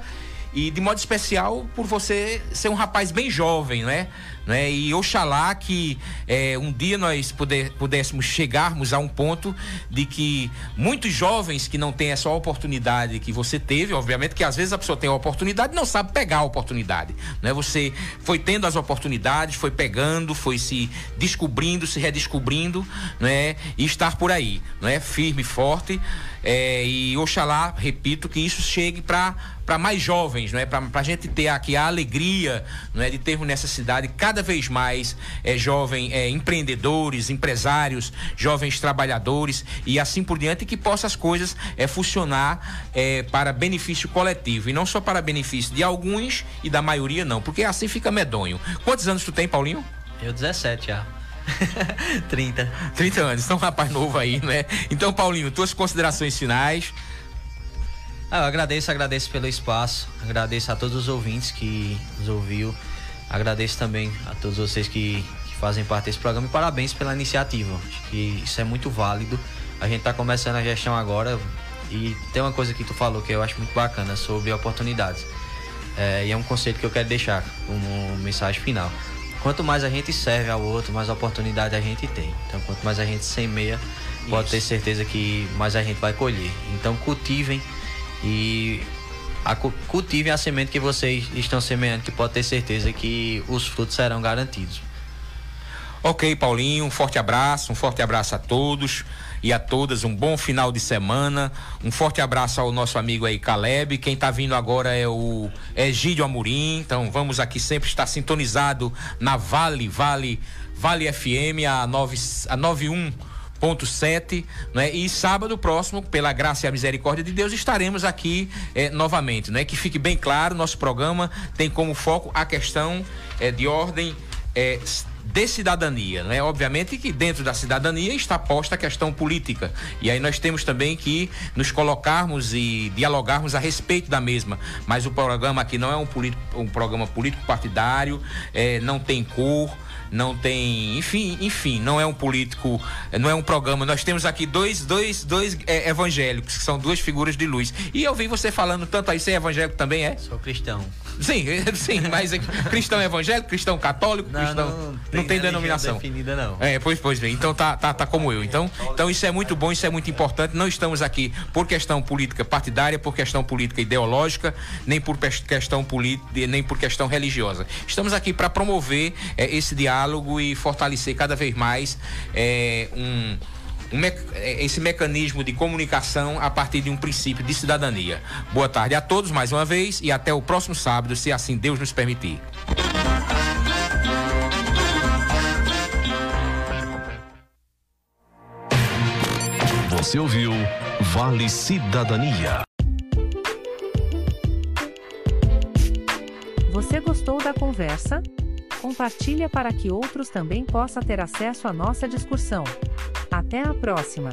[SPEAKER 3] e de modo especial por você ser um rapaz bem jovem, não é? Né? E oxalá que é, um dia nós puder, pudéssemos chegarmos a um ponto de que muitos jovens que não têm essa oportunidade que você teve, obviamente que às vezes a pessoa tem a oportunidade não sabe pegar a oportunidade. Né? Você foi tendo as oportunidades, foi pegando, foi se descobrindo, se redescobrindo né? e estar por aí, né? firme, forte. É, e oxalá, repito, que isso chegue para para mais jovens, não é? Para a gente ter aqui a alegria, não é, de termos nessa cidade cada vez mais é, jovem é, empreendedores, empresários, jovens trabalhadores e assim por diante, que possa as coisas é, funcionar é, para benefício coletivo e não só para benefício de alguns e da maioria não, porque assim fica medonho. Quantos anos tu tem, Paulinho?
[SPEAKER 4] Eu 17 já. 30.
[SPEAKER 3] 30 anos, então um rapaz novo aí, né? Então, Paulinho, tuas considerações finais.
[SPEAKER 4] Ah, eu agradeço, agradeço pelo espaço, agradeço a todos os ouvintes que nos ouviu, agradeço também a todos vocês que, que fazem parte desse programa e parabéns pela iniciativa. Acho que isso é muito válido. A gente está começando a gestão agora e tem uma coisa que tu falou que eu acho muito bacana sobre oportunidades. É, e é um conceito que eu quero deixar como mensagem final. Quanto mais a gente serve ao outro, mais oportunidade a gente tem. Então, quanto mais a gente semeia, pode Isso. ter certeza que mais a gente vai colher. Então, cultivem e a, cultivem a semente que vocês estão semeando, que pode ter certeza que os frutos serão garantidos.
[SPEAKER 3] Ok, Paulinho, um forte abraço, um forte abraço a todos e a todas, um bom final de semana. Um forte abraço ao nosso amigo aí, Caleb. Quem está vindo agora é o Egídio Amorim. Então vamos aqui sempre estar sintonizado na Vale, Vale, Vale FM, a, 9, a 91 101.7, né? E sábado próximo, pela graça e a misericórdia de Deus, estaremos aqui eh, novamente, né? Que fique bem claro, nosso programa tem como foco a questão eh, de ordem eh, de cidadania, né? Obviamente que dentro da cidadania está posta a questão política. E aí nós temos também que nos colocarmos e dialogarmos a respeito da mesma. Mas o programa aqui não é um, político, um programa político partidário, eh, não tem cor não tem, enfim, enfim, não é um político, não é um programa. Nós temos aqui dois, dois, dois é, evangélicos, que são duas figuras de luz. E eu vi você falando tanto aí, você é evangélico também, é?
[SPEAKER 4] Sou cristão.
[SPEAKER 3] Sim, sim, mas é cristão evangélico, cristão católico,
[SPEAKER 4] não,
[SPEAKER 3] cristão.
[SPEAKER 4] Não, não,
[SPEAKER 3] não tem, denominação.
[SPEAKER 4] definida, não.
[SPEAKER 3] É, pois, pois bem. Então tá, tá, tá como eu. Então, então isso é muito bom, isso é muito importante. Não estamos aqui por questão política partidária, por questão política ideológica, nem por questão política, nem por questão religiosa. Estamos aqui para promover é, esse diálogo e fortalecer cada vez mais é, um um é, esse mecanismo de comunicação a partir de um princípio de cidadania. Boa tarde a todos mais uma vez e até o próximo sábado, se assim Deus nos permitir.
[SPEAKER 2] Você ouviu Vale Cidadania.
[SPEAKER 1] Você gostou da conversa? Compartilha para que outros também possam ter acesso à nossa discussão. Até a próxima!